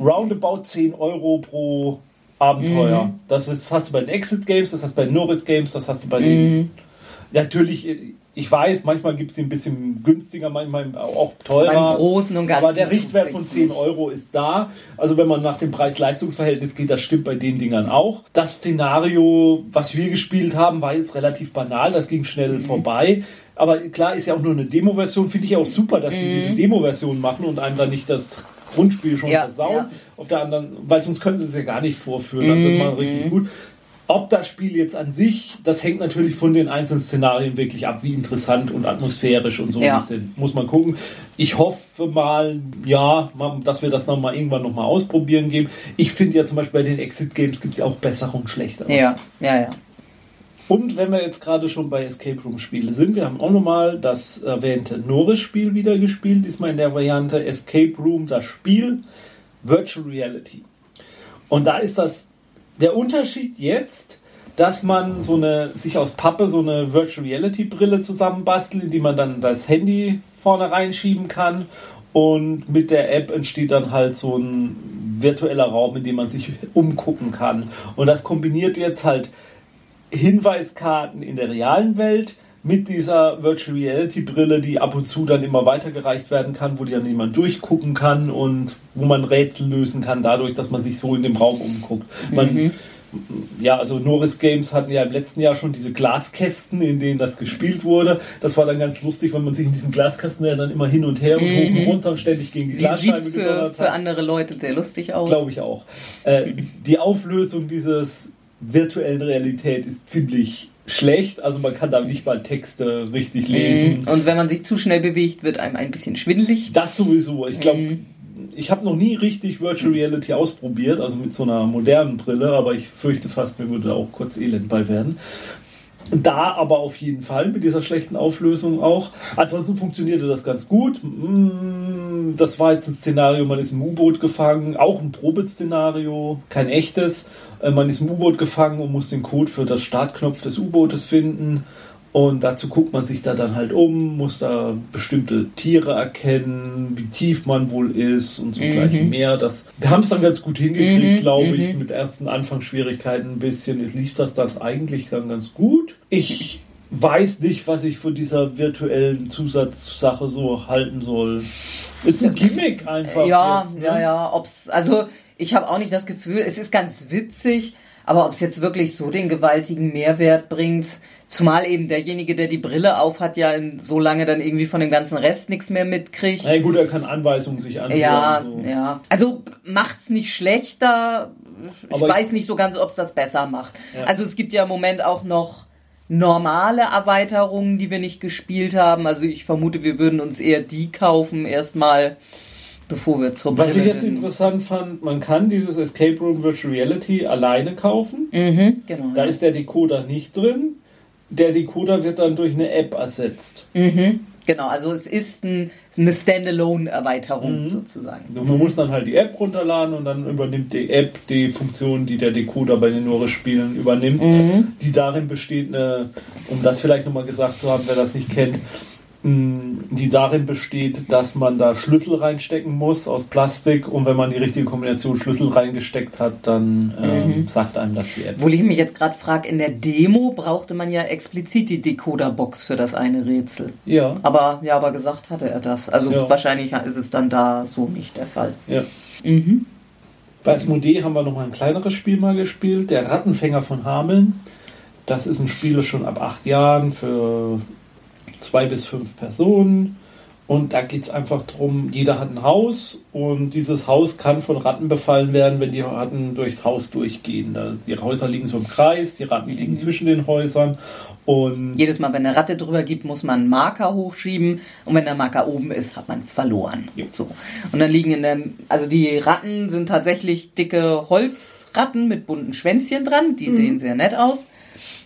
roundabout 10 Euro pro Abenteuer. Mhm. Das ist, hast du bei den Exit Games, das hast du bei den Norris Games, das hast du bei mhm. den. Natürlich, ich weiß, manchmal gibt es sie ein bisschen günstiger, manchmal auch teurer. Beim Großen und Ganzen. Aber der Richtwert von 10 Euro ist da. Also wenn man nach dem Preis-Leistungs-Verhältnis geht, das stimmt bei den Dingern auch. Das Szenario, was wir gespielt haben, war jetzt relativ banal. Das ging schnell mhm. vorbei. Aber klar, ist ja auch nur eine Demo-Version. Finde ich ja auch super, dass sie mhm. diese Demo-Version machen und einem dann nicht das Grundspiel schon ja, versauen. Ja. Auf der anderen, weil sonst können sie es ja gar nicht vorführen. Das ist mhm. mal richtig gut. Ob das Spiel jetzt an sich, das hängt natürlich von den einzelnen Szenarien wirklich ab, wie interessant und atmosphärisch und so ja. sind. Muss man gucken. Ich hoffe mal, ja, dass wir das nochmal irgendwann nochmal ausprobieren geben. Ich finde ja zum Beispiel bei den Exit Games gibt es ja auch bessere und schlechtere. Ja, ja, ja. Und wenn wir jetzt gerade schon bei Escape Room Spiele sind, wir haben auch nochmal das erwähnte Norris-Spiel wieder gespielt, diesmal in der Variante Escape Room, das Spiel Virtual Reality. Und da ist das der Unterschied jetzt, dass man so eine, sich aus Pappe so eine Virtual Reality Brille zusammenbastelt, in die man dann das Handy vorne reinschieben kann. Und mit der App entsteht dann halt so ein virtueller Raum, in dem man sich umgucken kann. Und das kombiniert jetzt halt Hinweiskarten in der realen Welt mit dieser Virtual Reality Brille, die ab und zu dann immer weitergereicht werden kann, wo die dann jemand durchgucken kann und wo man Rätsel lösen kann, dadurch, dass man sich so in dem Raum umguckt. Man, mhm. Ja, also Norris Games hatten ja im letzten Jahr schon diese Glaskästen, in denen das gespielt wurde. Das war dann ganz lustig, wenn man sich in diesem Glaskasten ja dann immer hin und her und mhm. hoch und runter und ständig gegen die Sie Glasscheibe sieht für, für andere Leute sehr lustig aus. Glaube ich auch. Äh, die Auflösung dieses virtuellen Realität ist ziemlich schlecht, also man kann da nicht mal Texte richtig lesen. Und wenn man sich zu schnell bewegt, wird einem ein bisschen schwindelig. Das sowieso. Ich glaube, mm. ich habe noch nie richtig Virtual Reality ausprobiert, also mit so einer modernen Brille, aber ich fürchte fast, mir würde da auch kurz Elend bei werden. Da aber auf jeden Fall mit dieser schlechten Auflösung auch. Ansonsten funktionierte das ganz gut. Mm, Das war jetzt ein Szenario, man ist im U-Boot gefangen, auch ein Probeszenario, kein echtes. Äh, Man ist im U-Boot gefangen und muss den Code für das Startknopf des U-Bootes finden. Und dazu guckt man sich da dann halt um, muss da bestimmte Tiere erkennen, wie tief man wohl ist und so gleich mehr. Das, wir haben es dann ganz gut hingekriegt, glaube ich, mit ersten Anfangsschwierigkeiten ein bisschen. Es lief das dann eigentlich dann ganz gut. Ich weiß nicht, was ich von dieser virtuellen Zusatzsache so halten soll. Ist ein Gimmick einfach. Ja, jetzt, ne? ja, ja. Ob's, also ich habe auch nicht das Gefühl, es ist ganz witzig, aber ob es jetzt wirklich so den gewaltigen Mehrwert bringt, zumal eben derjenige, der die Brille auf hat, ja in, so lange dann irgendwie von dem ganzen Rest nichts mehr mitkriegt. Na gut, er kann Anweisungen sich anhören. Ja, so. ja. Also macht's nicht schlechter. Ich Aber weiß nicht so ganz, ob's das besser macht. Ja. Also es gibt ja im Moment auch noch normale Erweiterungen, die wir nicht gespielt haben. Also ich vermute, wir würden uns eher die kaufen erstmal, bevor wir zur Was ich jetzt interessant fand, man kann dieses Escape Room Virtual Reality alleine kaufen. Mhm, genau. Da ist der Decoder nicht drin. Der Decoder wird dann durch eine App ersetzt. Mhm, genau, also es ist ein, eine Standalone-Erweiterung Mhm. sozusagen. Man muss dann halt die App runterladen und dann übernimmt die App die Funktion, die der Decoder bei den Nore-Spielen übernimmt, Mhm. die darin besteht, eine, um das vielleicht nochmal gesagt zu haben, wer das nicht kennt, die darin besteht, dass man da Schlüssel reinstecken muss aus Plastik und wenn man die richtige Kombination Schlüssel reingesteckt hat, dann ähm, Mhm. sagt einem das die App. Obwohl ich mich jetzt gerade frage, in der Demo brauchte man ja explizit die Decoder-Box für das eine Rätsel. Ja, Aber ja, aber gesagt hatte er das. Also Ja. wahrscheinlich ist es dann da so nicht der Fall. ja. Mhm. Bei Asmodee haben wir noch mal ein kleineres Spiel mal gespielt, der Rattenfänger von Hameln. Das ist ein Spiel das schon ab acht Jahren für zwei bis fünf Personen. Und da geht es einfach darum, jeder hat ein Haus und dieses Haus kann von Ratten befallen werden, wenn die Ratten durchs Haus durchgehen. Die Häuser liegen so im Kreis, die Ratten liegen zwischen den Häusern und Jedes Mal, wenn eine Ratte drüber gibt, muss man einen Marker hochschieben und wenn der Marker oben ist, hat man verloren. Jo. So. Und dann liegen in der, also die Ratten sind tatsächlich dicke Holzratten mit bunten Schwänzchen dran, die sehen sehr nett aus.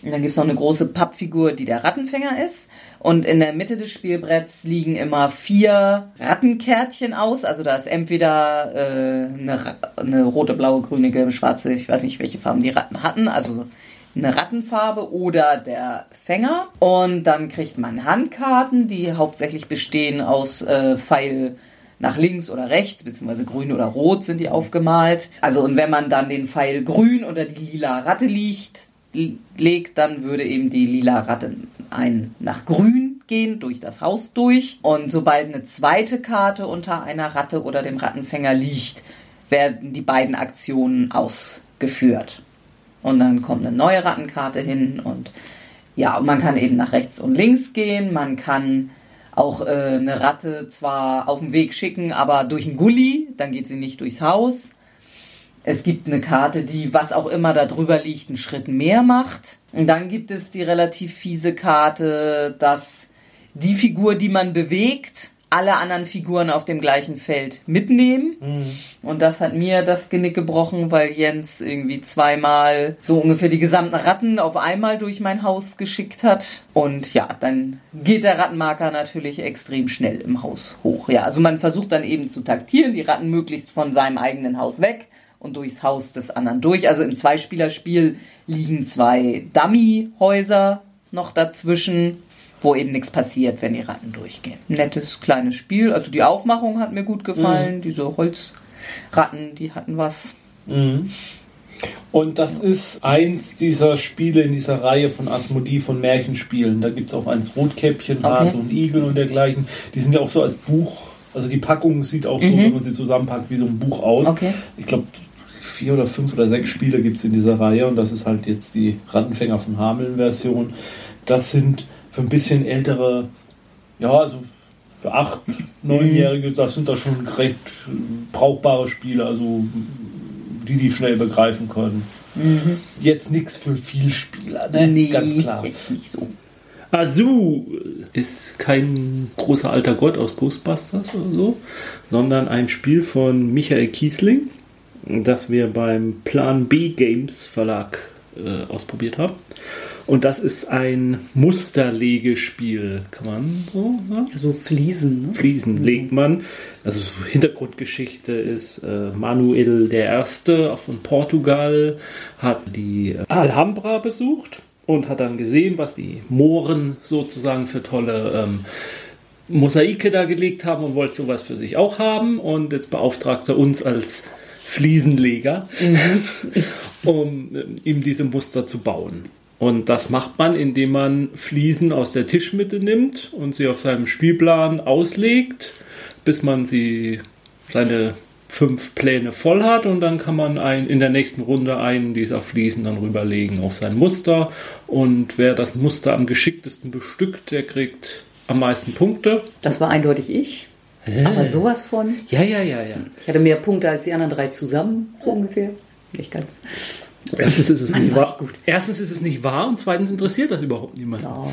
Und dann gibt es noch eine große Pappfigur, die der Rattenfänger ist. Und in der Mitte des Spielbretts liegen immer vier Rattenkärtchen aus. Also da ist entweder äh, eine, eine rote, blaue, grüne, gelbe, schwarze, ich weiß nicht, welche Farben die Ratten hatten. Also eine Rattenfarbe oder der Fänger. Und dann kriegt man Handkarten, die hauptsächlich bestehen aus äh, Pfeil nach links oder rechts, beziehungsweise grün oder rot sind die aufgemalt. Also und wenn man dann den Pfeil grün unter die lila Ratte liegt, legt, dann würde eben die lila Ratte ein nach grün gehen, durch das Haus durch. Und sobald eine zweite Karte unter einer Ratte oder dem Rattenfänger liegt, werden die beiden Aktionen ausgeführt. Und dann kommt eine neue Rattenkarte hin und ja, und man kann eben nach rechts und links gehen. Man kann auch äh, eine Ratte zwar auf den Weg schicken, aber durch einen Gully, dann geht sie nicht durchs Haus. Es gibt eine Karte, die, was auch immer da drüber liegt, einen Schritt mehr macht. Und dann gibt es die relativ fiese Karte, dass die Figur, die man bewegt, alle anderen Figuren auf dem gleichen Feld mitnehmen. Und das hat mir das Genick gebrochen, weil Jens irgendwie zweimal so ungefähr die gesamten Ratten auf einmal durch mein Haus geschickt hat. Und ja, dann geht der Rattenmarker natürlich extrem schnell im Haus hoch. Ja, also man versucht dann eben zu taktieren, die Ratten möglichst von seinem eigenen Haus weg und durchs Haus des anderen durch. Also im Zweispielerspiel liegen zwei Dummy-Häuser noch dazwischen, wo eben nichts passiert, wenn die Ratten durchgehen. Nettes kleines Spiel. Also die Aufmachung hat mir gut gefallen. Diese Holzratten, die hatten was. Mhm. Und das ist eins dieser Spiele in dieser Reihe von Asmodee von Märchenspielen. Da gibt es auch eins Rotkäppchen, Hase und Igel und dergleichen. Die sind ja auch so als Buch, also die Packung sieht auch so, wenn man sie zusammenpackt, wie so ein Buch aus. Okay. Ich glaube, vier oder fünf oder sechs Spiele gibt es in dieser Reihe und das ist halt jetzt die Rattenfänger von Hameln-Version. Das sind für ein bisschen ältere, ja, also für acht, neunjährige, das sind da schon recht brauchbare Spiele, also die die schnell begreifen können. Jetzt nichts für Vielspieler, ne? Nee, ganz klar. jetzt nicht so. Azul ist kein großer alter Gott aus Ghostbusters oder so, sondern ein Spiel von Michael Kiesling, das wir beim Plan B Games Verlag äh, ausprobiert haben. Und das ist ein Musterlegespiel, kann man so sagen? So Fliesen, ne? Fliesen legt man. Also so Hintergrundgeschichte ist, äh, Manuel I. von Portugal hat die äh, Alhambra besucht und hat dann gesehen, was die Mohren sozusagen für tolle ähm, Mosaike da gelegt haben und wollte sowas für sich auch haben. Und jetzt beauftragt er uns als Fliesenleger, um äh, ihm diese Muster zu bauen. Und das macht man, indem man Fliesen aus der Tischmitte nimmt und sie auf seinem Spielplan auslegt, bis man sie seine fünf Pläne voll hat und dann kann man ein, in der nächsten Runde einen dieser Fliesen dann rüberlegen auf sein Muster und wer das Muster am geschicktesten bestückt, der kriegt am meisten Punkte. Das war eindeutig ich. Aber sowas von. Ja, ja, ja, ja. Ich hatte mehr Punkte als die anderen drei zusammen, so ungefähr. Nicht ganz. Erstens ist es Mann, nicht wahr. Erstens ist es nicht wahr und zweitens interessiert das überhaupt niemand. Ja.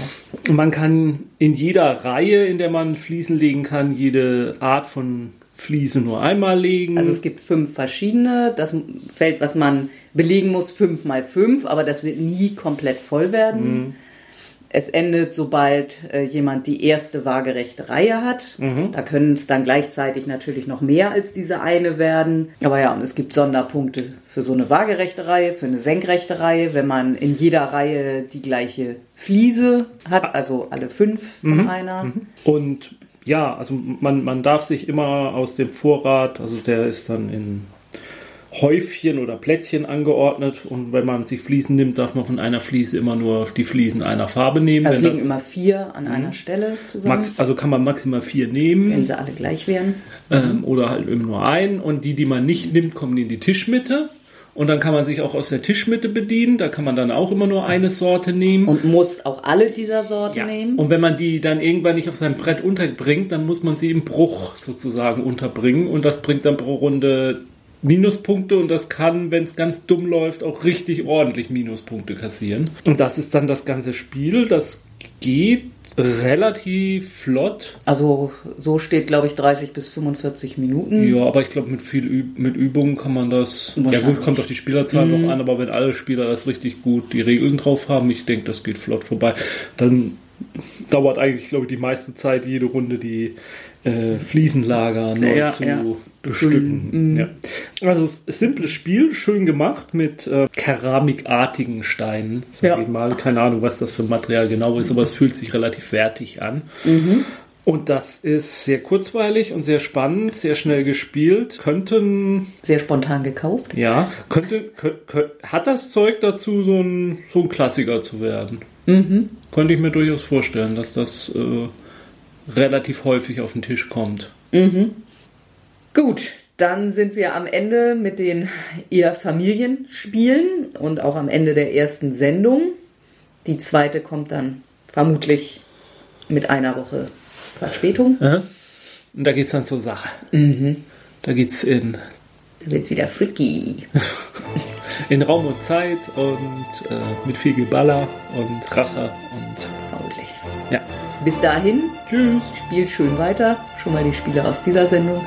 Man kann in jeder Reihe, in der man Fliesen legen kann, jede Art von Fliese nur einmal legen. Also es gibt fünf verschiedene. Das Feld, was man belegen muss, fünf mal fünf, aber das wird nie komplett voll werden. Es endet, sobald äh, jemand die erste waagerechte Reihe hat. Da können es dann gleichzeitig natürlich noch mehr als diese eine werden. Aber ja, und es gibt Sonderpunkte für so eine waagerechte Reihe, für eine senkrechte Reihe, wenn man in jeder Reihe die gleiche Fliese hat, also alle fünf von einer. Und ja, also man, man darf sich immer aus dem Vorrat, also der ist dann in Häufchen oder Plättchen angeordnet und wenn man sich Fliesen nimmt, darf man von einer Fliese immer nur die Fliesen einer Farbe nehmen. Also liegen immer vier an einer Stelle zusammen, max, also kann man maximal vier nehmen. wenn sie alle gleich wären. ähm, oder halt eben nur ein. Und die, die man nicht nimmt, kommen in die Tischmitte. Und dann kann man sich auch aus der Tischmitte bedienen. Da kann man dann auch immer nur eine Sorte nehmen. Und muss auch alle dieser Sorte nehmen. Und wenn man die dann irgendwann nicht auf seinem Brett unterbringt, dann muss man sie im Bruch sozusagen unterbringen. Und das bringt dann pro Runde Minuspunkte und das kann, wenn es ganz dumm läuft, auch richtig ordentlich Minuspunkte kassieren. Und das ist dann das ganze Spiel. Das geht relativ flott. Also so steht, glaube ich, 30 bis 45 Minuten. Ja, aber ich glaube, mit viel Üb mit Übung kann man das. Ja gut, kommt auf die Spielerzahl noch an, aber wenn alle Spieler das richtig gut die Regeln drauf haben, ich denke, das geht flott vorbei. Dann dauert eigentlich, glaube ich, die meiste Zeit jede Runde die äh, Fliesenlager neu Ja, zu ja. bestücken. Ja. Also simples Spiel, schön gemacht mit äh, keramikartigen Steinen. Sag ich mal. Keine Ahnung, was das für ein Material genau ist, aber es fühlt sich relativ wertig an. Und das ist sehr kurzweilig und sehr spannend, sehr schnell gespielt. Könnten, Sehr spontan gekauft. ja, könnte, kö, kö, hat das Zeug dazu, so ein, so ein Klassiker zu werden. Könnte ich mir durchaus vorstellen, dass das äh, relativ häufig auf den Tisch kommt. Gut, dann sind wir am Ende mit den eher Familienspielen und auch am Ende der ersten Sendung. Die zweite kommt dann vermutlich mit einer Woche Verspätung. Und da geht's dann zur Sache. Da geht's in, Da wird's wieder freaky. in Raum und Zeit und äh, mit viel Geballer und Rache und Vermutlich. ja. Bis dahin, Tschüss. spielt schön weiter. Schon mal die Spiele aus dieser Sendung.